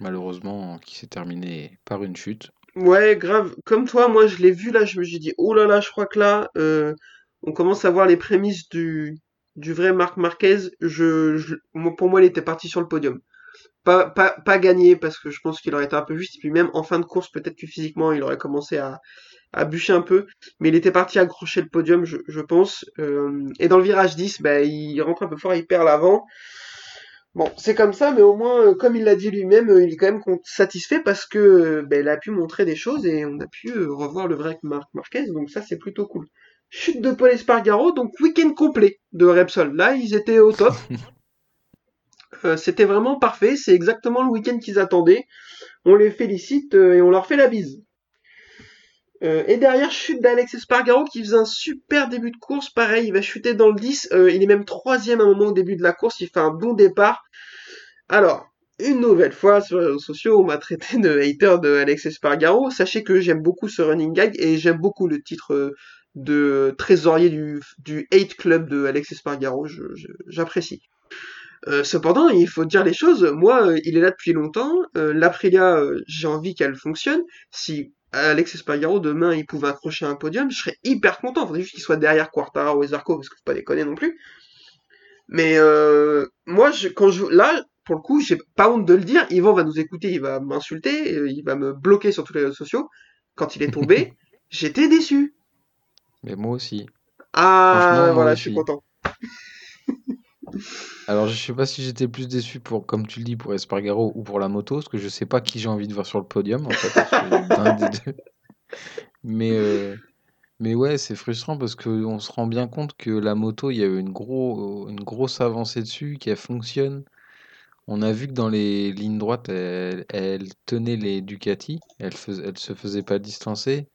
Malheureusement, qui s'est terminé par une chute. Ouais, grave. Comme toi, moi, je l'ai vu là, je me suis dit, oh là là, je crois que là, euh, on commence à voir les prémices du, du vrai Marc Marquez. Je, je- pour moi, il était parti sur le podium. Pas, pas, gagné parce que je pense qu'il aurait été un peu juste. Et puis même en fin de course, peut-être que physiquement, il aurait commencé à, à bûcher un peu. Mais il était parti accrocher le podium, je, pense. Euh, et dans le virage 10, bah, il rentre un peu fort, il perd l'avant. Bon, c'est comme ça, mais au moins, euh, comme il l'a dit lui-même, euh, il est quand même satisfait parce que ben, il a pu montrer des choses et on a pu revoir le vrai Marc Marquez, donc ça c'est plutôt cool. Chute de Paul Espargaro, donc week-end complet de Repsol. Là, ils étaient au top. Euh, c'était vraiment parfait, c'est exactement le week-end qu'ils attendaient. On les félicite euh, et on leur fait la bise. Euh, et derrière, chute d'Alex Espargaro qui faisait un super début de course. Pareil, il va chuter dans le 10. Euh, il est même troisième à un moment au début de la course. Il fait un bon départ. Alors, une nouvelle fois sur les réseaux sociaux, on m'a traité de hater de Alex Espargaro. Sachez que j'aime beaucoup ce running gag et j'aime beaucoup le titre de trésorier du, du hate club de Alex Espargaro. J'apprécie. Euh, cependant, il faut dire les choses. Moi, euh, il est là depuis longtemps. Euh, L'Aprilia, euh, j'ai envie qu'elle fonctionne. Si Alex Espargaro demain il pouvait accrocher un podium, je serais hyper content. Il faudrait juste qu'il soit derrière Quartaro et Zarco parce que faut pas déconner non plus. Mais moi, je, quand je là, pour le coup, j'ai pas honte de le dire. Yvan va nous écouter, il va m'insulter, il va me bloquer sur tous les réseaux sociaux. Quand il est tombé, j'étais déçu. Mais moi aussi. Ah, voilà, je suis content. Alors, je sais pas si j'étais plus déçu pour, comme tu le dis, pour Espargaro ou pour la moto, parce que je sais pas qui j'ai envie de voir sur le podium, en fait. des deux. Mais, euh, mais ouais, c'est frustrant parce qu'on se rend bien compte que la moto, il y a eu une, gros, une grosse avancée dessus, qu'elle fonctionne. On a vu que dans les lignes droites, elle, elle tenait les Ducati, elle, fais- elle se faisait pas distancer.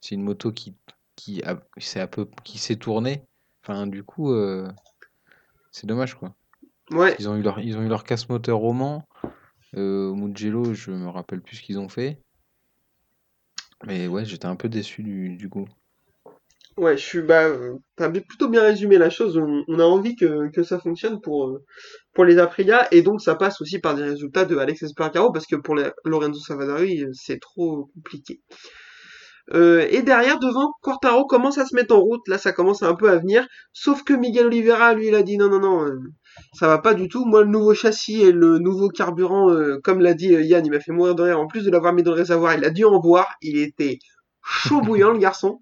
C'est une moto qui, qui, a- c'est un peu, qui s'est tournée. Enfin, du coup, euh, c'est dommage, quoi. Ouais, Ils ont eu leur, ils ont eu leur casse-moteur roman. Euh, au Mugello, je me rappelle plus ce qu'ils ont fait. Mais ouais, j'étais un peu déçu du, du coup. ouais, je suis bah, t'as plutôt bien résumé la chose. On, on a envie que, que ça fonctionne pour euh, pour les Aprilia et donc ça passe aussi par des résultats de Alex Espargaro parce que pour les Lorenzo Savadori, euh, c'est trop compliqué. Euh, et derrière, devant, Quartaro commence à se mettre en route. Là, ça commence un peu à venir. Sauf que Miguel Oliveira, lui, il a dit non, non, non, euh, ça va pas du tout. Moi, le nouveau châssis et le nouveau carburant, euh, comme l'a dit Yann, il m'a fait mourir de rire. En plus de l'avoir mis dans le réservoir, il a dû en boire. Il était chaud bouillant, le garçon.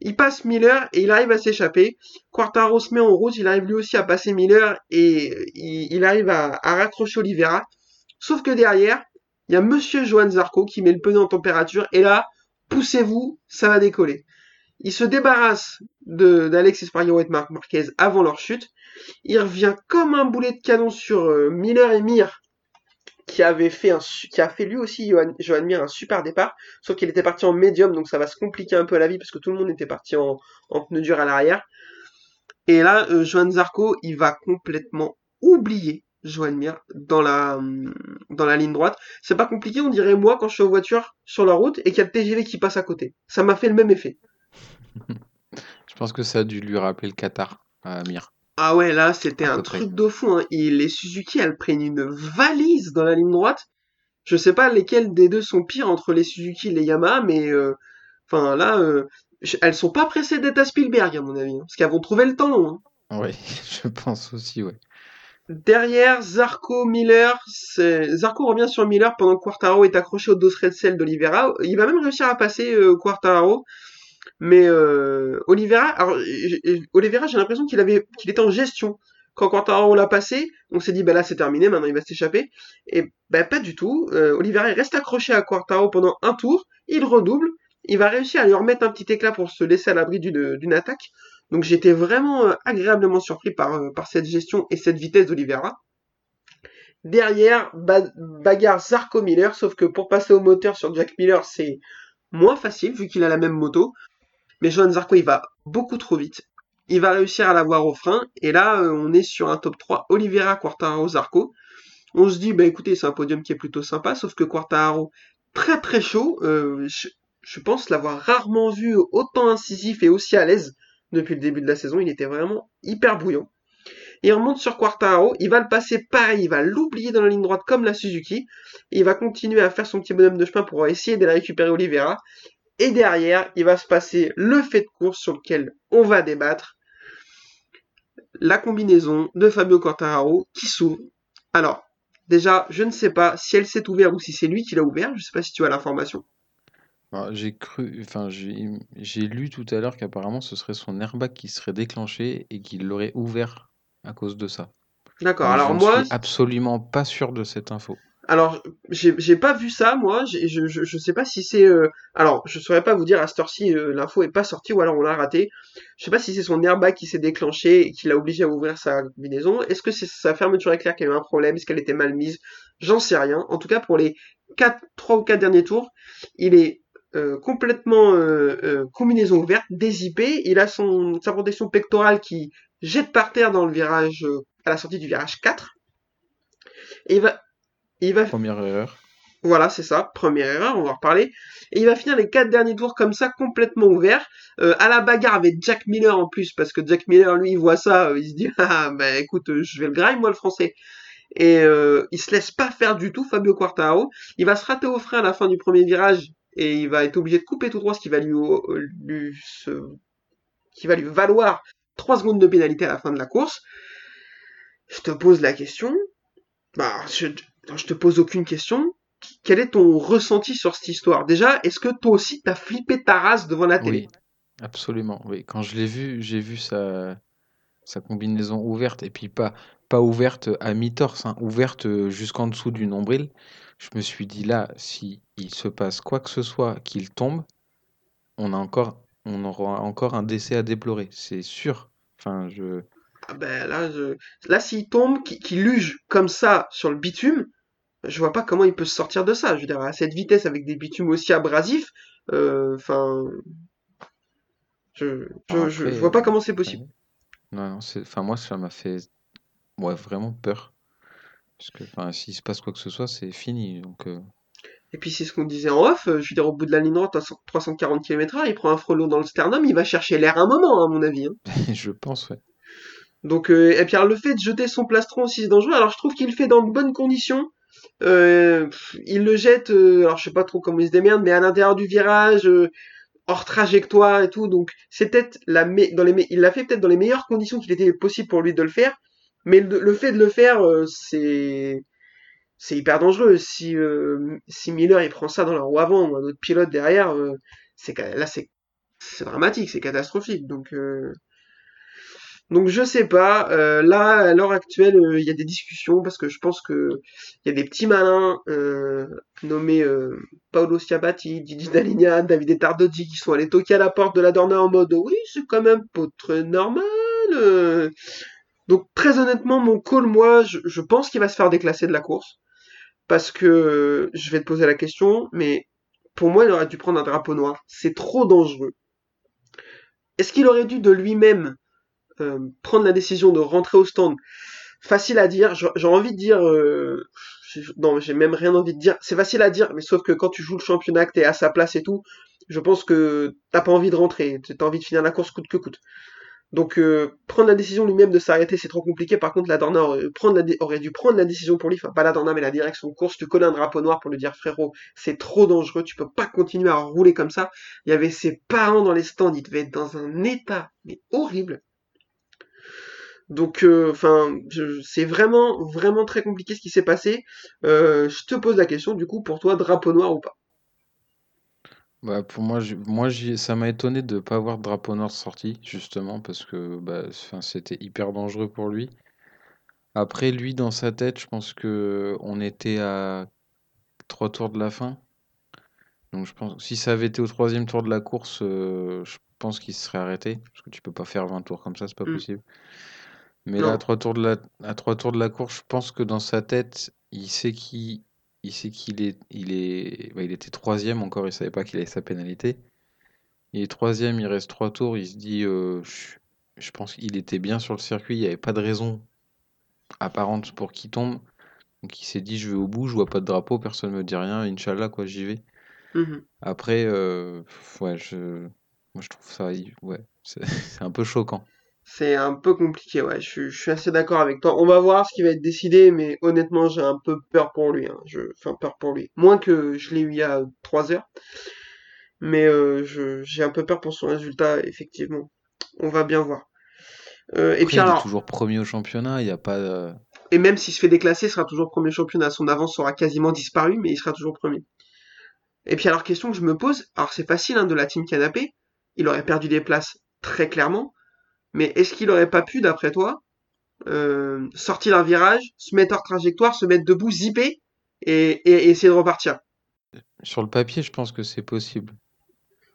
Il passe Miller et il arrive à s'échapper. Quartaro se met en route. Il arrive lui aussi à passer Miller et il, arrive à, raccrocher Oliveira. Sauf que derrière, il y a Monsieur Johan Zarco qui met le pneu en température. Et là, poussez-vous, ça va décoller. Il se débarrasse d'Alex Espargaro et de Marc Marquez avant leur chute. Il revient comme un boulet de canon sur euh, Miller et Mir, qui avait fait a fait lui aussi Johan, Johan Mir un super départ, sauf qu'il était parti en médium, donc ça va se compliquer un peu la vie parce que tout le monde était parti en, en pneu dur à l'arrière. Et là, euh, Johan Zarco, il va complètement oublier Johan Mir dans la hum, dans la ligne droite. C'est pas compliqué, on dirait moi quand je suis en voiture sur la route et qu'il y a le TGV qui passe à côté. Ça m'a fait le même effet. Je pense que ça a dû lui rappeler le Qatar à Amir. Ah ouais, là, c'était un près. truc de fou. Hein. Et les Suzuki, elles prennent une valise dans la ligne droite. Je sais pas lesquelles des deux sont pires entre les Suzuki et les Yamaha, mais euh, enfin là, euh, elles sont pas pressées d'être à Spielberg à mon avis, hein, parce qu'elles vont trouver le temps long. hein. Ouais, je pense aussi, ouais. Derrière, Zarco, Miller, Zarco revient sur Miller pendant que Quartaro est accroché au dos red d'Olivera. Il va même réussir à passer euh, mais euh, Oliveira, alors Oliveira, j'ai l'impression qu'il avait, qu'il était en gestion quand Quartaro l'a passé. On s'est dit, bah là c'est terminé, maintenant il va s'échapper. Et bah pas du tout. Euh, reste accroché à Quartaro pendant un tour, il redouble, il va réussir à lui remettre un petit éclat pour se laisser à l'abri d'une attaque. Donc j'étais vraiment euh, agréablement surpris par, euh, par cette gestion et cette vitesse d'Oliveira. Derrière, ba- bagarre Zarco Miller, sauf que pour passer au moteur sur Jack Miller, c'est moins facile vu qu'il a la même moto. Mais Johan Zarco, il va beaucoup trop vite. Il va réussir à l'avoir au frein. Et là, euh, on est sur un top 3. Oliveira, Quartararo, Zarco. On se dit, bah écoutez, c'est un podium qui est plutôt sympa, sauf que Quartararo, très très chaud. Euh, je- je pense l'avoir rarement vu autant incisif et aussi à l'aise depuis le début de la saison. Il était vraiment hyper bouillant. Il remonte sur Quartaro, il va le passer pareil, il va l'oublier dans la ligne droite comme la Suzuki. Et il va continuer à faire son petit bonhomme de chemin pour essayer de récupérer Oliveira. Et derrière, il va se passer le fait de course sur lequel on va débattre. La combinaison de Fabio Quartararo qui s'ouvre. Alors, déjà, je ne sais pas si elle s'est ouverte ou si c'est lui qui l'a ouvert. Je ne sais pas si tu as l'information. J'ai cru, enfin, j'ai lu tout à l'heure qu'apparemment ce serait son airbag qui serait déclenché et qu'il l'aurait ouvert à cause de ça. D'accord. Alors moi, suis absolument pas sûr de cette info. Alors, j'ai pas vu ça, moi. Je, je, je sais pas si c'est. Euh, alors, je saurais pas vous dire à cette heure-ci, euh, l'info est pas sortie ou alors on l'a raté. Je sais pas si c'est son airbag qui s'est déclenché et qui l'a obligé à ouvrir sa combinaison. Est-ce que c'est sa fermeture éclair qui a eu un problème? Est-ce qu'elle était mal mise? J'en sais rien. En tout cas, pour les 4, 3 ou 4 derniers tours, il est euh, complètement combinaison ouverte, dézippé. Il a son, sa protection pectorale qui jette par terre dans le virage, à la sortie du virage 4. Et il va il va... Première erreur. Voilà, c'est ça, première erreur, on va en reparler. Et il va finir les quatre derniers tours comme ça, complètement ouvert, euh, à la bagarre avec Jack Miller en plus, parce que Jack Miller, lui, il voit ça, euh, il se dit, ah, bah écoute, euh, je vais le grind, moi, le français. Et euh, il se laisse pas faire du tout, Fabio Quartaro. Il va se rater au frein à la fin du premier virage, et il va être obligé de couper tout droit, ce qui va lui, lui, qui va lui valoir 3 secondes de pénalité à la fin de la course. Je te pose la question, bah, je, je te pose aucune question. Quel est ton ressenti sur cette histoire? Déjà, est-ce que toi aussi t'as flippé ta race devant la télé? Oui, absolument. Oui, quand je l'ai vu, j'ai vu sa, sa combinaison ouverte et puis pas pas ouverte à mi-torse, hein, ouverte jusqu'en dessous du nombril. Je me suis dit là, si il se passe quoi que ce soit, qu'il tombe, on a encore, on aura encore un décès à déplorer, c'est sûr. Enfin, je. Ah ben là, je... là s'il tombe, qu'il luge comme ça sur le bitume, je vois pas comment il peut se sortir de ça. Je veux dire, à cette vitesse, avec des bitumes aussi abrasifs, euh, enfin, je, je, vois pas comment c'est possible. Non, non, c'est, enfin, moi, ça m'a fait, ouais, vraiment peur. Parce que, s'il se passe quoi que ce soit, c'est fini. Donc, euh. Et puis c'est ce qu'on disait en off, euh, je veux dire, au bout de la ligne droite à 340 km/h, il prend un frelon dans le sternum, il va chercher l'air un moment, à mon avis. Hein. je pense, ouais. Donc, et puis alors, le fait de jeter son plastron aussi c'est dangereux, alors je trouve qu'il le fait dans de bonnes conditions. Euh, il le jette, euh, alors je sais pas trop comment il se démerde, mais à l'intérieur du virage, euh, hors trajectoire et tout. Donc c'est peut-être la dans les il l'a fait peut-être dans les meilleures conditions qu'il était possible pour lui de le faire. Mais le, fait de le faire, c'est c'est hyper dangereux. Si si Miller il prend ça dans la roue avant ou un autre pilote derrière, c'est là c'est dramatique, c'est catastrophique. Donc donc je sais pas. Euh, là, à l'heure actuelle, euh, il y a des discussions parce que je pense que il y a des petits malins euh, nommés Paolo Schiabatti, Didi Daligna, David Etardozzi qui sont allés toquer à la porte de la Dorna en mode oui, c'est quand même pas très normal. Donc très honnêtement, mon call, moi, je, pense qu'il va se faire déclasser de la course parce que je vais te poser la question, mais pour moi, il aurait dû prendre un drapeau noir. C'est trop dangereux. Est-ce qu'il aurait dû de lui-même euh, prendre la décision de rentrer au stand, facile à dire. J'ai envie de dire, euh, non, j'ai même rien envie de dire. C'est facile à dire, mais sauf que quand tu joues le championnat, que t'es à sa place et tout, je pense que t'as pas envie de rentrer. T'as envie de finir la course coûte que coûte. Donc euh, prendre la décision lui-même de s'arrêter, c'est trop compliqué. Par contre, la Dorna aurait, dû prendre la décision pour lui, enfin pas la Dorna, mais la direction de course. Tu connais un drapeau noir pour lui dire frérot, c'est trop dangereux, tu peux pas continuer à rouler comme ça. Il y avait ses parents dans les stands, ils devaient être dans un état horrible. Donc, euh, enfin, c'est vraiment, vraiment très compliqué ce qui s'est passé. Euh, je te pose la question, du coup, pour toi, drapeau noir ou pas? Bah pour moi, moi ça m'a étonné de ne pas avoir de drapeau noir sorti, justement, parce que bah, c'était hyper dangereux pour lui. Après, lui, dans sa tête, je pense que on était à trois tours de la fin. Donc, je pense si ça avait été au troisième tour de la course, euh, je pense qu'il se serait arrêté, parce que tu peux pas faire 20 tours comme ça, c'est pas mmh. possible. Mais là, à trois tours de la, à trois tours de la course, je pense que dans sa tête, il sait qu'il, il sait qu'il est, il est, bah, il était troisième encore, il savait pas qu'il avait sa pénalité. Il est troisième, il reste trois tours, il se dit, euh, je, pense qu'il était bien sur le circuit, il n'y avait pas de raison apparente pour qu'il tombe. Donc il s'est dit, je vais au bout, je vois pas de drapeau, personne me dit rien, Inch'Allah, quoi, j'y vais. Mhm. Après, euh, ouais, je, moi je trouve ça, ouais, c'est un peu choquant. C'est un peu compliqué, ouais. Je, suis- je suis assez d'accord avec toi. On va voir ce qui va être décidé, mais honnêtement, j'ai un peu peur pour lui. Hein. Je, enfin, peur pour lui. Moins que je l'ai eu il y a trois heures. Mais euh, j'ai un peu peur pour son résultat, effectivement. On va bien voir. Euh, et puis il est alors, toujours premier au championnat, il n'y a pas. euh, et même s'il se fait déclasser, il sera toujours premier championnat. Son avance aura quasiment disparu, mais il sera toujours premier. Et puis alors, question que je me pose, alors c'est facile hein, de la team canapé, il aurait perdu des places très clairement, mais est-ce qu'il aurait pas pu, d'après toi, euh, sortir d'un virage, se mettre hors trajectoire, se mettre debout, zipper et, et- et essayer de repartir? Sur le papier, je pense que c'est possible.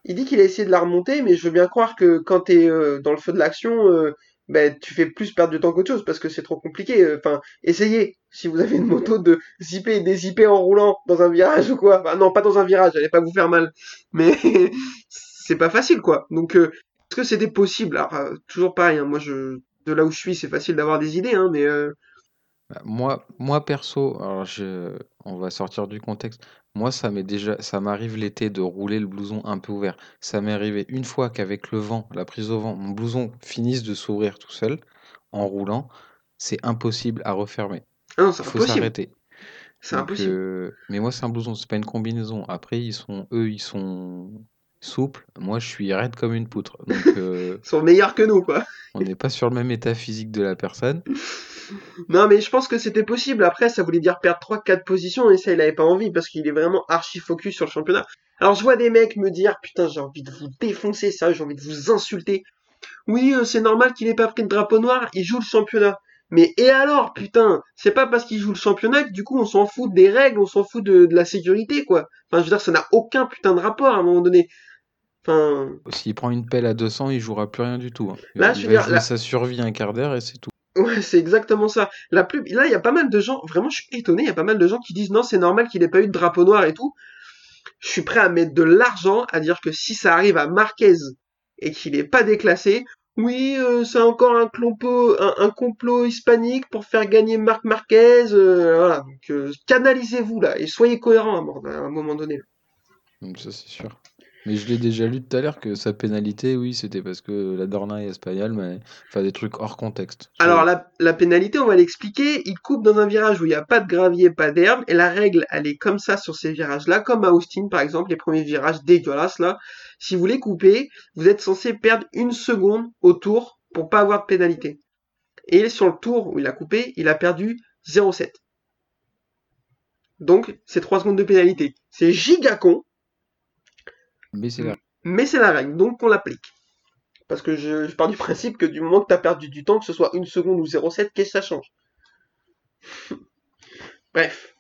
Il dit qu'il a essayé de la remonter, mais je veux bien croire que quand t'es euh, dans le feu de l'action, euh, ben, tu fais plus perdre de temps qu'autre chose parce que c'est trop compliqué. Enfin, essayez, si vous avez une moto, de zipper et dézipper en roulant dans un virage ou quoi. Enfin, non, pas dans un virage, allez pas vous faire mal. Mais c'est pas facile, quoi. Donc, euh, est-ce que c'était possible? Alors, euh, toujours pareil, hein, moi, je, de là où je suis, c'est facile d'avoir des idées, hein, mais euh, Bah, Moi, moi perso, alors je, on va sortir du contexte. Moi, ça m'est déjà, ça m'arrive l'été de rouler le blouson un peu ouvert. Ça m'est arrivé une fois qu'avec le vent, la prise au vent, mon blouson finisse de s'ouvrir tout seul en roulant. C'est impossible à refermer. ah non, c'est Il faut s'arrêter. C'est impossible. euh, mais moi, c'est un blouson, c'est pas une combinaison. Après, ils sont, eux, ils sont souples. Moi, je suis raide comme une poutre. Donc, euh, Ils sont meilleurs que nous, quoi. on n'est pas sur le même état physique de la personne. Non, mais je pense que c'était possible. Après, ça voulait dire perdre 3-4 positions et ça, il avait pas envie parce qu'il est vraiment archi focus sur le championnat. Alors, je vois des mecs me dire, putain, j'ai envie de vous défoncer ça, j'ai envie de vous insulter. Oui, euh, c'est normal qu'il ait pas pris de drapeau noir, il joue le championnat. Mais et alors, putain, c'est pas parce qu'il joue le championnat que du coup on s'en fout des règles, on s'en fout de, de la sécurité, quoi. Enfin, je veux dire, ça n'a aucun putain de rapport à un moment donné. Enfin, S'il prend une pelle à 200, il jouera plus rien du tout. hein. Là, je veux dire, là- sa survie un quart d'heure et c'est tout. Ouais, c'est exactement ça. La plus... Là, il y a pas mal de gens, vraiment, je suis étonné, il y a pas mal de gens qui disent non, c'est normal qu'il ait pas eu de drapeau noir et tout. Je suis prêt à mettre de l'argent à dire que si ça arrive à Marquez et qu'il est pas déclassé, oui, euh, c'est encore un complot, un, un complot hispanique pour faire gagner Marc Marquez. euh, voilà, donc euh, canalisez-vous là et soyez cohérents à un moment- donné. Ça, c'est sûr. Mais je l'ai déjà lu tout à l'heure que sa pénalité, oui, c'était parce que la Dorna est espagnole, mais enfin des trucs hors contexte. Alors la, la pénalité, on va l'expliquer. Il coupe dans un virage où il n'y a pas de gravier, pas d'herbe, et la règle, elle est comme ça sur ces virages-là, comme à Austin par exemple, les premiers virages dégueulasses là. Si vous les coupez, vous êtes censé perdre une seconde au tour pour pas avoir de pénalité. Et sur le tour où il a coupé, il a perdu 0,7. Donc c'est 3 secondes de pénalité. C'est giga con, Mais c'est la... mais c'est la règle, donc on l'applique. Parce que je, je pars du principe que du moment que tu as perdu du temps, que ce soit une seconde ou 0,7, qu'est-ce que ça change? Bref.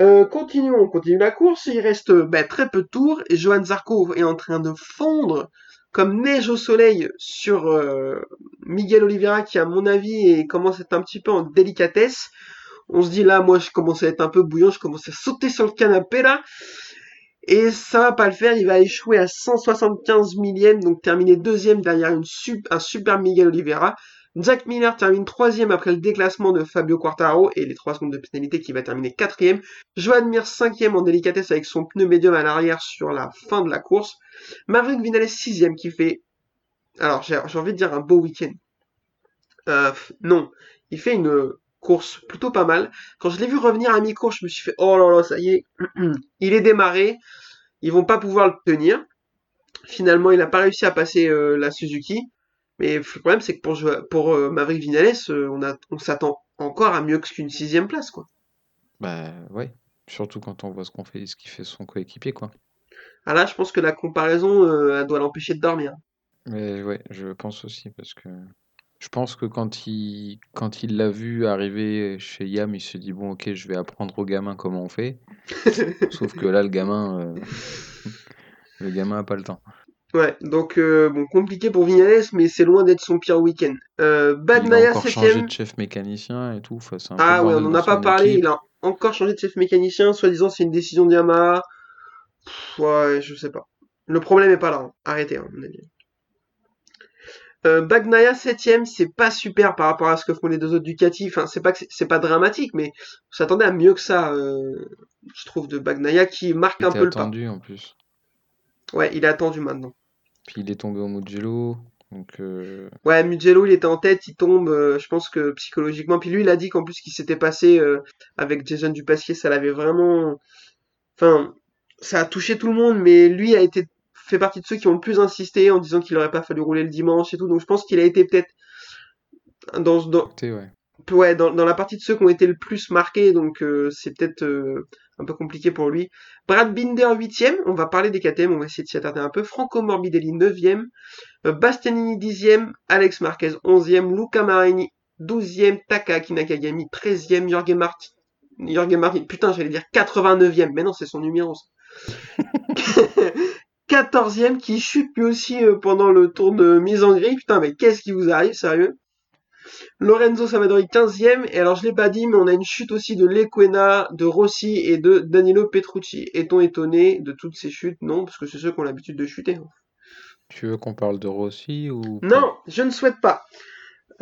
Euh, continuons, on continue la course. Il reste euh, bah, très peu de tours et Johan Zarco est en train de fondre comme neige au soleil sur euh, Miguel Oliveira qui, à mon avis, est- commence à être un petit peu en délicatesse. On se dit là, moi, je commence à être un peu bouillant, je commence à sauter sur le canapé là. Et ça va pas le faire, il va échouer à 175 millième, donc terminer deuxième derrière un super Miguel Oliveira. Jack Miller termine troisième après le déclassement de Fabio Quartaro et les trois secondes de pénalité qui va terminer quatrième. Joan Mir cinquième en délicatesse avec son pneu médium à l'arrière sur la fin de la course. Maverick Vinales sixième qui fait, alors j'ai envie de dire un beau week-end. Euh, non, il fait une course plutôt pas mal. Quand je l'ai vu revenir à mi-course, je me suis fait oh là là, ça y est, il est démarré, ils vont pas pouvoir le tenir. Finalement, il n'a pas réussi à passer euh, la Suzuki. Mais le problème, c'est que pour, euh, Maverick Vinales, euh, on, a- on s'attend encore à mieux qu'une sixième place, quoi. Bah ouais, surtout quand on voit ce qu'on fait, ce qu'il fait son coéquipier, quoi. Ah là, je pense que la comparaison, elle doit l'empêcher de dormir. Mais ouais, je pense aussi, parce que je pense que quand il quand il l'a vu arriver chez Yam, il se dit bon ok, je vais apprendre au gamin comment on fait. Sauf que là, le gamin, euh, le gamin a pas le temps. Ouais, donc euh, bon, compliqué pour Vinales, mais c'est loin d'être son pire week-end. Euh, Il a encore changé de chef mécanicien et tout. Enfin, un Ah ouais, on n'en a pas parlé. équipe. Il a encore changé de chef mécanicien. Soi-disant, c'est une décision de Yamaha. Pff, ouais, je sais pas. Le problème est pas là. hein. Arrêtez, hein, mon avis. Euh, Bagnaia septième, c'est pas super par rapport à ce que font les deux autres Ducati. Enfin, c'est pas c'est- pas dramatique, mais on s'attendait à mieux que ça, euh, je trouve, de Bagnaia qui marque Il un peu le pas. attendu en plus. Ouais, il est attendu maintenant. Puis il est tombé au Mugello. Donc, euh, Ouais, Mugello, il était en tête, il tombe. euh, je pense que psychologiquement, puis lui, il a dit qu'en plus, ce qui s'était passé euh, avec Jason Dupasquier, ça l'avait vraiment. Enfin, ça a touché tout le monde, mais lui a été fait partie de ceux qui ont le plus insisté en disant qu'il aurait pas fallu rouler le dimanche et tout. Donc, je pense qu'il a été peut-être dans, dans, ouais. ouais, dans, dans la partie de ceux qui ont été le plus marqués, donc euh, c'est peut-être euh, un peu compliqué pour lui. Brad Binder huitième, on va parler des KTM, on va essayer de s'y attarder un peu. Franco Morbidelli neuvième, euh, Bastianini dixième, Alex Marquez onzième, Luca Marini douzième, Takaki Nakagami treizième, Jorge Martin, Jorge Martin, putain j'allais dire 89e, mais non c'est son numéro. ça. 14e qui chute lui aussi euh, pendant le tour de mise en grille. Putain, mais qu'est-ce qui vous arrive, sérieux? Lorenzo Savadori 15e. Et alors, je l'ai pas dit, mais on a une chute aussi de Lequena, de Rossi et de Danilo Petrucci. Est-on étonné de toutes ces chutes? Non, parce que c'est ceux qui ont l'habitude de chuter. Tu veux qu'on parle de Rossi ou Non, je ne souhaite pas.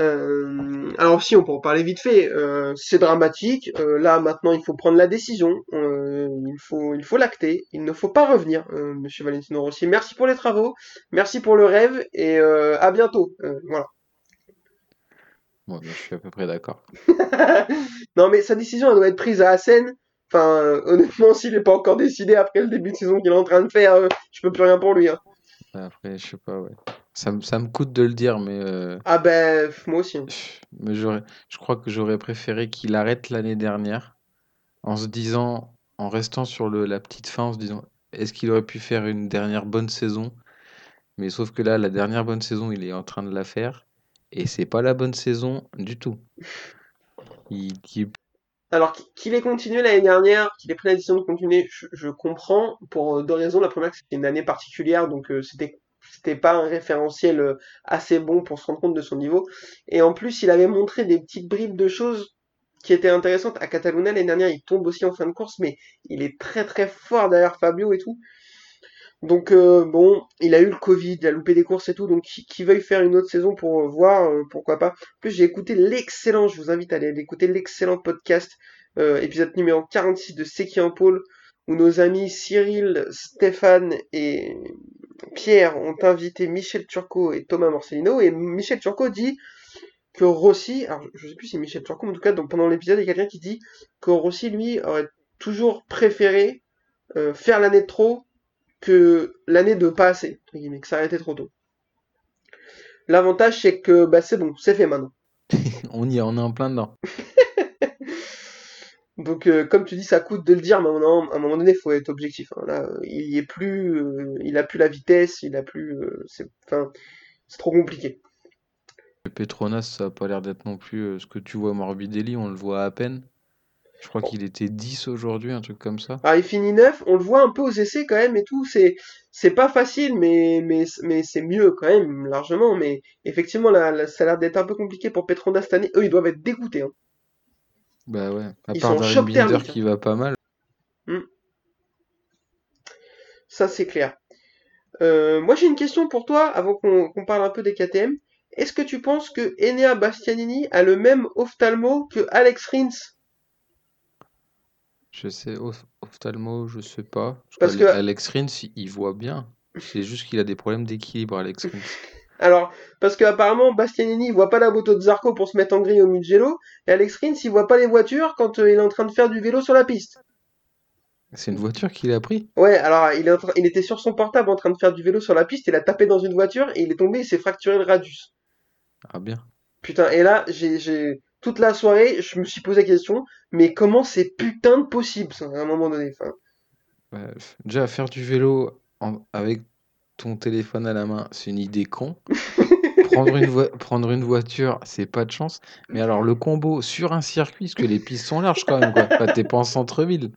Euh, alors si on peut en parler vite fait, euh, c'est dramatique. Euh, là maintenant il faut prendre la décision. Il faut il faut l'acter. Il ne faut pas revenir, Monsieur Valentino Rossi. Merci pour les travaux, merci pour le rêve et à bientôt. Voilà. Moi, je suis à peu près d'accord. non mais sa décision elle doit être prise à Assen. Enfin honnêtement s'il n'est pas encore décidé après le début de saison qu'il est en train de faire, je peux plus rien pour lui. hein. Après, je sais pas, ouais. Ça, me- ça me coûte de le dire, mais, euh, Ah ben moi aussi. mais je crois que j'aurais préféré qu'il arrête l'année dernière en se disant, en restant sur le, la petite fin, en se disant, est-ce qu'il aurait pu faire une dernière bonne saison? Mais sauf que là, la dernière bonne saison, il est en train de la faire et c'est pas la bonne saison du tout. Il, il- Alors qu- qu'il ait continué l'année dernière, qu'il ait pris la décision de continuer, je, je comprends pour euh, deux raisons. La première, c'est une année particulière, donc euh, c'était c'était pas un référentiel euh, assez bon pour se rendre compte de son niveau. Et en plus, il avait montré des petites bribes de choses qui étaient intéressantes. À Catalunya l'année dernière, il tombe aussi en fin de course, mais il est très très fort derrière Fabio et tout. Donc euh, bon, il a eu le Covid, il a loupé des courses et tout, donc qui, veuille faire une autre saison pour euh, voir, pourquoi pas. En plus, j'ai écouté l'excellent, je vous invite à aller écouter l'excellent podcast, épisode numéro 46 de C'est en pôle, où nos amis Cyril, Stéphane et Pierre ont invité Michel Turcot et Thomas Morcellino, et Michel Turcot dit que Rossi, alors je sais plus si c'est Michel Turcot, mais en tout cas donc, pendant l'épisode, il y a quelqu'un qui dit que Rossi, lui, aurait toujours préféré euh, faire l'année de trop que l'année de pas assez, entre guillemets, que ça arrêtait trop tôt. L'avantage, c'est que bah, c'est bon, c'est fait maintenant. on y est, on est en plein dedans. Donc, euh, comme tu dis, ça coûte de le dire, mais à un moment, à un moment donné, il faut être objectif. hein. Là, il y est plus, euh, il a plus la vitesse, il a plus, euh, c'est, enfin, c'est trop compliqué. Petronas, ça a pas l'air d'être non plus ce que tu vois Morbidelli, on le voit à peine. Je crois qu'il était 10 aujourd'hui, un truc comme ça. Alors, il finit neuf, on le voit un peu aux essais quand même et tout. C'est, c'est pas facile, mais, mais, mais c'est mieux quand même, largement. Mais effectivement, là, là, ça a l'air d'être un peu compliqué pour Petronas cette année. Eux, ils doivent être dégoûtés. Hein. Bah ouais, à Ils part Darren Binder thermique, qui va pas mal. Ça, c'est clair. Euh, moi, j'ai une question pour toi, avant qu'on parle un peu des KTM. Est-ce que tu penses que Enea Bastianini a le même ophtalmo que Alex Rins? Je sais, oph- ophtalmo, je sais pas. Parce que- Alex Rins, il voit bien. C'est juste qu'il a des problèmes d'équilibre, Alex Rins. Alors, parce qu'apparemment, Bastianini, voit pas la moto de Zarco pour se mettre en grille au Mugello, et Alex Rins, il voit pas les voitures quand euh, il est en train de faire du vélo sur la piste. C'est une voiture qu'il a pris? Ouais, alors, il, est en train- il était sur son portable en train de faire du vélo sur la piste, il a tapé dans une voiture, et il est tombé, il s'est fracturé le radius. Ah bien. Putain, et là, j'ai, j'ai, toute la soirée, je me suis posé la question, mais comment c'est putain de possible, ça, à un moment donné, enfin. Bah, f- déjà, faire du vélo en- avec ton téléphone à la main, c'est une idée con. Prendre une, voi- prendre une voiture, c'est pas de chance. Mais alors, le combo sur un circuit, parce que les pistes sont larges quand même, quoi. Enfin, t'es pas en centre-ville.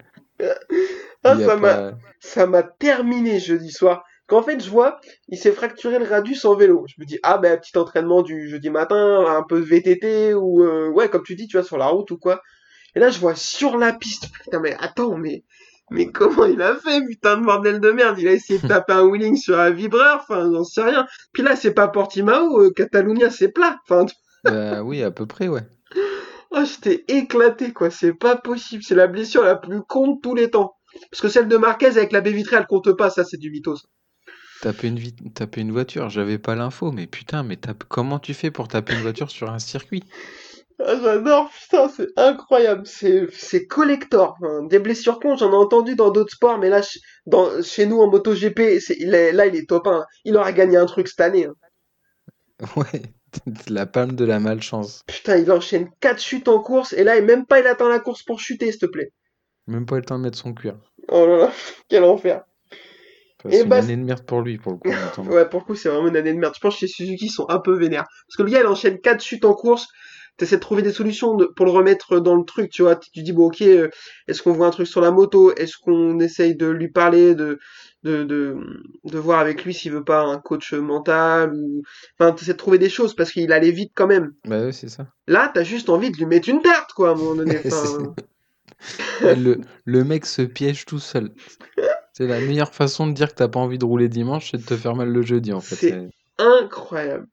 Ah, ça m'a, pas- ça m'a terminé jeudi soir. Quand en fait, je vois, il s'est fracturé le radius en vélo. Je me dis, ah ben, petit entraînement du jeudi matin, un peu de VTT, ou, euh, ouais, comme tu dis, tu vois, sur la route ou quoi. Et là, je vois sur la piste. Putain, mais attends, mais, Mais comment il a fait, putain de bordel de merde? Il a essayé de taper un wheeling sur un vibreur, enfin, j'en sais rien. Puis là, c'est pas Portimao, euh, Catalunya, c'est plat. Enfin, Bah oui, à peu près, ouais. oh, j'étais éclaté, quoi. C'est pas possible. C'est la blessure la plus con de tous les temps. Parce que celle de Marquez avec la baie vitrée, elle compte pas, ça, c'est du mythos. Taper une, taper une voiture, j'avais pas l'info, mais putain, mais tape... comment tu fais pour taper une voiture sur un circuit? Ah, j'adore, putain, c'est incroyable, c'est c'est collector. Des blessures cons, j'en ai entendu dans d'autres sports, mais là, dans, chez nous en MotoGP, c'est, il est, là, il est top 1. Il aura gagné un truc cette année. hein. Ouais, la palme de la malchance. Putain, il enchaîne 4 chutes en course, et là, et même pas il attend la course pour chuter, s'il te plaît. Même pas le temps de mettre son cuir. Oh là là, quel enfer. Enfin, Et c'est une bah, année de merde pour lui, pour le coup. Ouais, pour le coup, c'est vraiment une année de merde. Je pense que chez Suzuki, ils sont un peu vénères. Parce que le gars, il enchaîne 4 chutes en course. T'essaies de trouver des solutions de- pour le remettre dans le truc, tu vois. Tu dis, bon, ok, euh, est-ce qu'on voit un truc sur la moto? Est-ce qu'on essaye de lui parler, de, de, de, de voir avec lui s'il veut pas un coach mental ou, enfin, t'essaies de trouver des choses parce qu'il allait vite quand même. Bah ouais, c'est ça. Là, t'as juste envie de lui mettre une tarte, quoi, à un moment donné. Enfin, le, le mec se piège tout seul. C'est la meilleure façon de dire que t'as pas envie de rouler dimanche, c'est de te faire mal le jeudi, en fait. C'est- incroyable.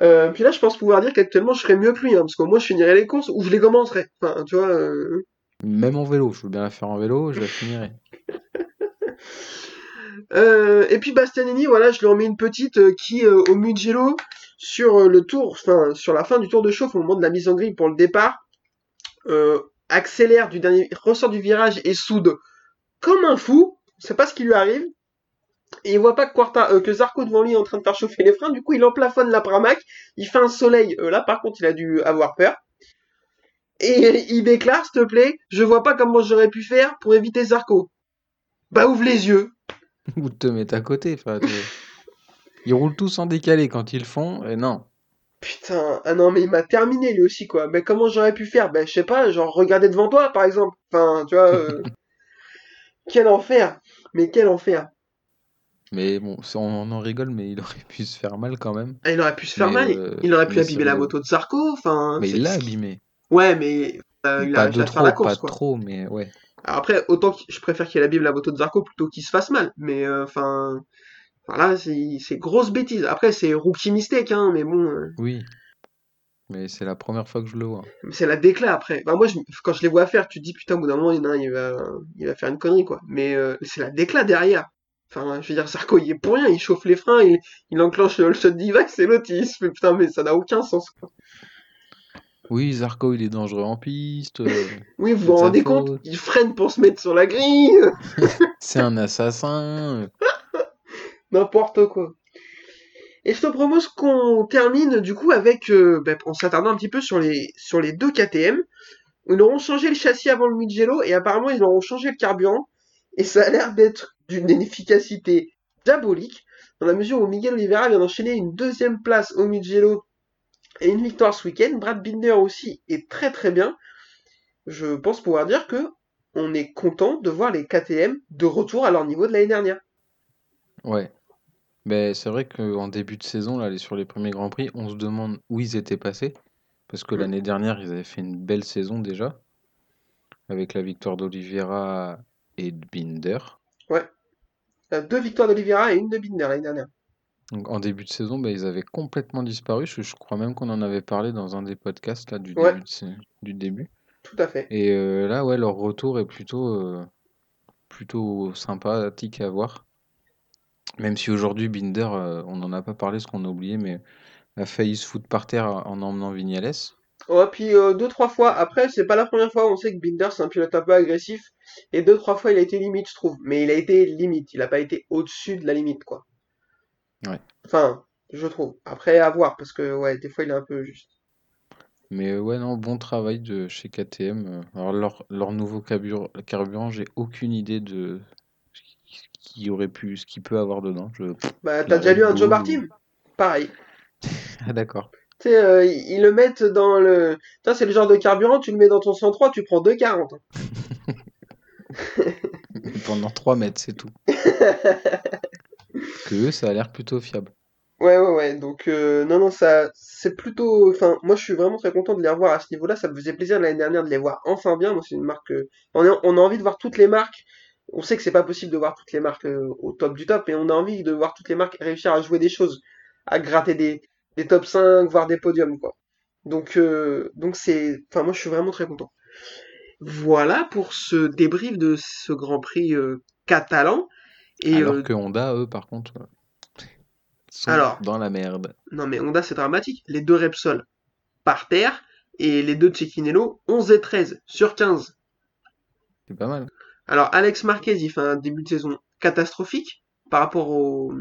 Euh, puis là, je pense pouvoir dire qu'actuellement, je ferais mieux que lui, hein, parce qu'au moins, je finirais les courses ou je les commencerais. Enfin, tu vois. euh, Même en vélo, je veux bien la faire en vélo, je la finirai. Euh, et puis Bastianini, voilà, je lui en mets une petite euh, qui, euh, au Mugello, sur le tour, enfin, sur la fin du tour de chauffe, au moment de la mise en grille pour le départ, euh, accélère du dernier, ressort du virage et soude comme un fou. C'est pas ce qui lui arrive. Et il voit pas que Quarta, euh, que Zarco devant lui est en train de faire chauffer les freins. Du coup, il emplafonne la Pramac. Il fait un soleil. Euh, là, par contre, il a dû avoir peur. Et il déclare, s'il te plaît, je vois pas comment j'aurais pu faire pour éviter Zarco. Bah, ouvre les yeux. Ou te mettre à côté. enfin, Ils roulent tous en décalé quand ils le font, et non. Putain, ah non, mais il m'a terminé lui aussi, quoi. Ben, comment j'aurais pu faire? Ben, je sais pas, genre, regarder devant toi, par exemple. Enfin, tu vois, euh, quel enfer. Mais quel enfer. Mais bon, on en rigole, mais il aurait pu se faire mal quand même. Ah, il aurait pu se faire Mais, mal. euh, Il aurait pu abîmer la moto de Zarco. Enfin, Mais il l'a abîmé. Ouais, mais euh, il a Pas réussi de trop, la pas course, quoi. trop, mais ouais. Alors après, autant que je préfère qu'il abîme la moto de Zarco plutôt qu'il se fasse mal. Mais euh, enfin, voilà, c'est grosse bêtise. Après, c'est rookie mistake, hein, mais bon, euh, Oui. Mais c'est la première fois que je le vois. c'est la décla après. Enfin, moi, je- quand je les vois faire, tu te dis putain, au bout d'un moment, il, y en a un, il va, il va faire une connerie, quoi. Mais euh, c'est la décla derrière. Enfin, je veux dire, Zarco, il est pour rien, il chauffe les freins, il, il enclenche le shot device et l'autre, il se fait putain, mais ça n'a aucun sens, quoi. Oui, Zarco, il est dangereux en piste. euh, Oui, vous vous rendez faute. compte? Il freine pour se mettre sur la grille. c'est un assassin. N'importe quoi. Et je te propose qu'on termine du coup avec, euh, ben, en s'attardant un petit peu sur les, sur les deux KTM. Ils auront changé le châssis avant le Mugello et apparemment ils auront changé le carburant. Et ça a l'air d'être d'une efficacité diabolique dans la mesure où Miguel Oliveira vient d'enchaîner une deuxième place au Mugello et une victoire ce week-end. Brad Binder aussi est très très bien. Je pense pouvoir dire que on est content de voir les KTM de retour à leur niveau de l'année dernière. Ouais. Mais c'est vrai qu'en début de saison, là, les- sur les premiers Grands Prix, on se demande où ils étaient passés. Parce que Mm. l'année dernière, ils avaient fait une belle saison déjà. Avec la victoire d'Oliveira et de Binder. Euh, deux victoires d'Oliveira et une de Binder l'année dernière. Donc en début de saison, bah, ils avaient complètement disparu. Je, je crois même qu'on en avait parlé dans un des podcasts là, du, Ouais. début, de du début. Tout à fait. Et euh, là, ouais, leur retour est plutôt, euh, plutôt sympathique à voir. Même si aujourd'hui, Binder, euh, on n'en a pas parlé, ce qu'on a oublié, mais a failli se foutre par terre en emmenant Vignales. Ouais, puis euh, deux, trois fois, après, c'est pas la première fois, on sait que Binder c'est un pilote un peu agressif, et deux, trois fois il a été limite, je trouve. Mais il a été limite, il a pas été au-dessus de la limite, quoi. Ouais. Enfin, je trouve. Après, à voir, parce que, ouais, des fois il est un peu juste. Mais euh, ouais, non, bon travail de chez KTM. Alors, leur, leur nouveau carbur- carburant, j'ai aucune idée de ce qui qui aurait pu, ce qu'il peut avoir dedans. Je... Bah, t'as déjà lu un Joe Martin? Pareil. Ah, d'accord. Tu sais, euh, ils le mettent dans le... Ça, c'est le genre de carburant, tu le mets dans ton 103, tu prends 2,40. Pendant 3 mètres, c'est tout. Que ça a l'air plutôt fiable. Ouais, ouais, ouais. Donc, euh, non, non, ça, c'est plutôt. Enfin, moi, je suis vraiment très content de les revoir à ce niveau-là. Ça me faisait plaisir l'année dernière de les voir enfin bien. Moi, c'est une marque. euh, On a, on a envie de voir toutes les marques. On sait que c'est pas possible de voir toutes les marques euh, au top du top, mais on a envie de voir toutes les marques réussir à jouer des choses, à gratter des, des top 5, voire des podiums, quoi. Donc, euh, donc c'est. Enfin, moi, je suis vraiment très content. Voilà pour ce débrief de ce Grand Prix euh, catalan. Et Alors euh, que Honda, eux, par contre, sont alors, dans la merde. non mais Honda, c'est dramatique. Les deux Repsol par terre et les deux Cecchinello 11 et 13 sur 15. C'est pas mal. Alors Alex Marquez, il fait un début de saison catastrophique par rapport au,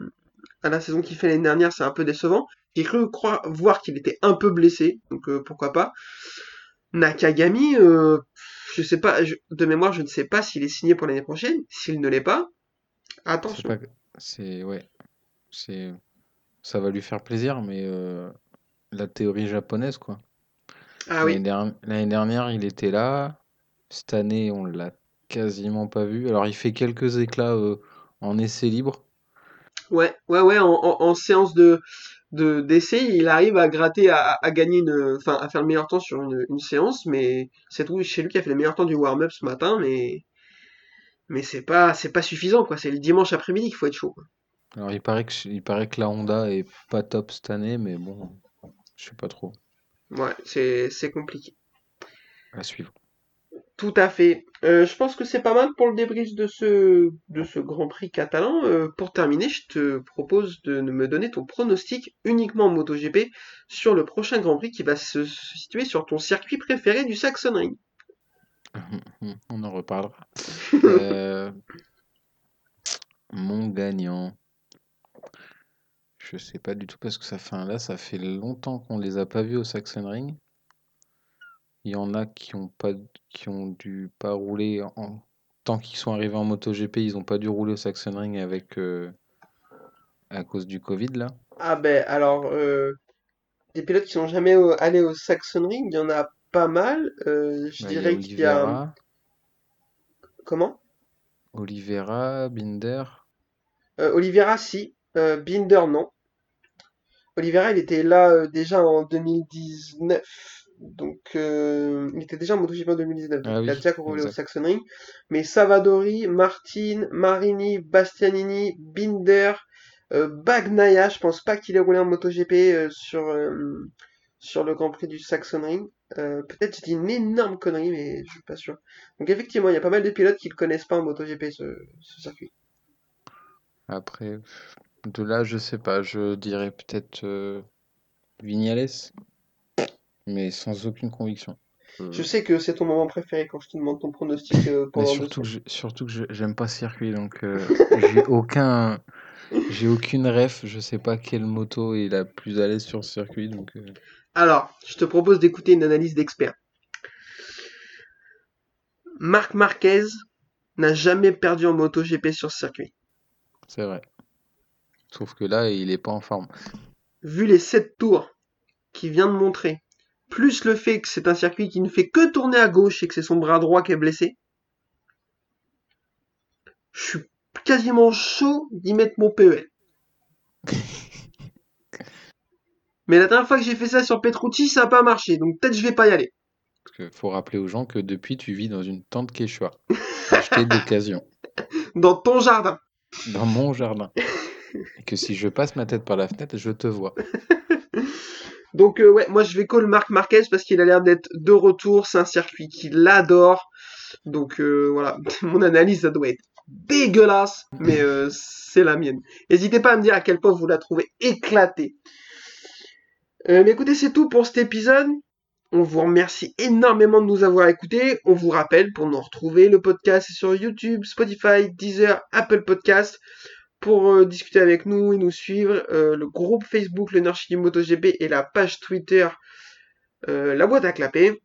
à la saison qu'il fait l'année dernière, c'est un peu décevant. J'ai cru croire, voir qu'il était un peu blessé, donc euh, pourquoi pas. Nakagami, euh, je sais pas, je- de mémoire, je ne sais pas s'il est signé pour l'année prochaine. S'il ne l'est pas, attention. C'est... Ouais. C'est... Ça va lui faire plaisir, mais euh, la théorie japonaise, quoi. Ah L'année oui, der- l'année dernière, il était là. Cette année, on l'a quasiment pas vu. Alors, il fait quelques éclats euh, en essai libre. ouais, ouais, ouais, en, en- en séance de, de, d'essai, il arrive à gratter, à, à gagner une, enfin, à faire le meilleur temps sur une, une séance, mais c'est tout chez lui qui a fait le meilleur temps du warm-up ce matin, mais, mais c'est pas, c'est pas suffisant, quoi. C'est le dimanche après-midi qu'il faut être chaud. quoi. Alors, il paraît que, il paraît que la Honda est pas top cette année, mais bon, je sais pas trop. Ouais, c'est, c'est compliqué. À suivre. Tout à fait. Euh, je pense que c'est pas mal pour le débrief de ce, de ce Grand Prix catalan. Euh, pour terminer, je te propose de me donner ton pronostic uniquement en MotoGP sur le prochain Grand Prix qui va se situer sur ton circuit préféré du Saxonring. On en reparlera. Euh, mon gagnant. Je sais pas du tout parce que ça fait un- là, ça fait longtemps qu'on les a pas vus au Sachsenring. Il y en a qui ont pas qui ont dû pas rouler en tant qu'ils sont arrivés en MotoGP, ils ont pas dû rouler au Sachsenring avec euh, à cause du Covid là. Ah ben alors, euh, des pilotes qui sont jamais au- allés au Saxonring, il y en a pas mal. Euh, je Bah, dirais qu'il y a... Comment? Oliveira, Binder. Oliveira, si. Binder, non. Oliveira, il était là déjà en 2019. Donc, euh, il était déjà en MotoGP en 2019. Donc, Ah il a oui, déjà roulé au exact. Saxonring. Mais Savadori, Martin, Marini, Bastianini, Binder, euh, Bagnaia, je pense pas qu'il ait roulé en MotoGP euh, sur, euh, sur le Grand Prix du Saxonring. Euh, peut-être j'ai dit une énorme connerie, mais je suis pas sûr. Donc effectivement, il y a pas mal de pilotes qui le connaissent pas en MotoGP, ce, ce circuit. Après, de là, je sais pas, je dirais peut-être Vignales, mais sans aucune conviction. Je sais que c'est ton moment préféré quand je te demande ton pronostic euh, mais pendant deux surtout que surtout que j'aime pas ce circuit, donc euh, j'ai aucun, j'ai aucune ref, je sais pas quelle moto est la plus à l'aise sur ce circuit, donc euh, Alors, je te propose d'écouter une analyse d'expert. Marc Marquez n'a jamais perdu en MotoGP sur ce circuit. c'est vrai. Sauf que là, il est pas en forme. Vu les 7 tours qu'il vient de montrer, plus le fait que c'est un circuit qui ne fait que tourner à gauche et que c'est son bras droit qui est blessé, je suis quasiment chaud d'y mettre mon PEL. Mais la dernière fois que j'ai fait ça sur Petrucci, ça n'a pas marché, donc peut-être je vais pas y aller. Parce que faut rappeler aux gens que depuis, tu vis dans une tente Quechua, achetée d'occasion, Dans ton jardin. dans mon jardin. Et que si je passe ma tête par la fenêtre, je te vois. Donc euh, ouais, moi je vais call Marc Marquez parce qu'il a l'air d'être de retour, c'est un circuit qu'il adore. Donc euh, voilà, mon analyse ça doit être dégueulasse, mais euh, c'est la mienne. N'hésitez pas à me dire à quel point vous la trouvez éclatée. Mais écoutez, c'est tout pour cet épisode. On vous remercie énormément de nous avoir écoutés. On vous rappelle pour nous retrouver, le podcast est sur YouTube, Spotify, Deezer, Apple Podcast. Pour euh, discuter avec nous et nous suivre, euh, le groupe Facebook Le du MotoGP et la page Twitter euh, La Boîte à Clapper.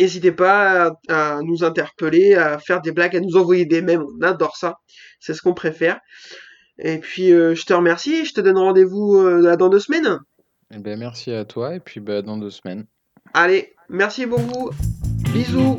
N'hésitez pas à, à nous interpeller, à faire des blagues, à nous envoyer des mèmes, on adore ça. C'est ce qu'on préfère. Et puis je te remercie je te donne rendez-vous dans deux semaines. Eh ben, merci à toi, et puis bah, dans deux semaines. Allez, merci beaucoup. Bisous.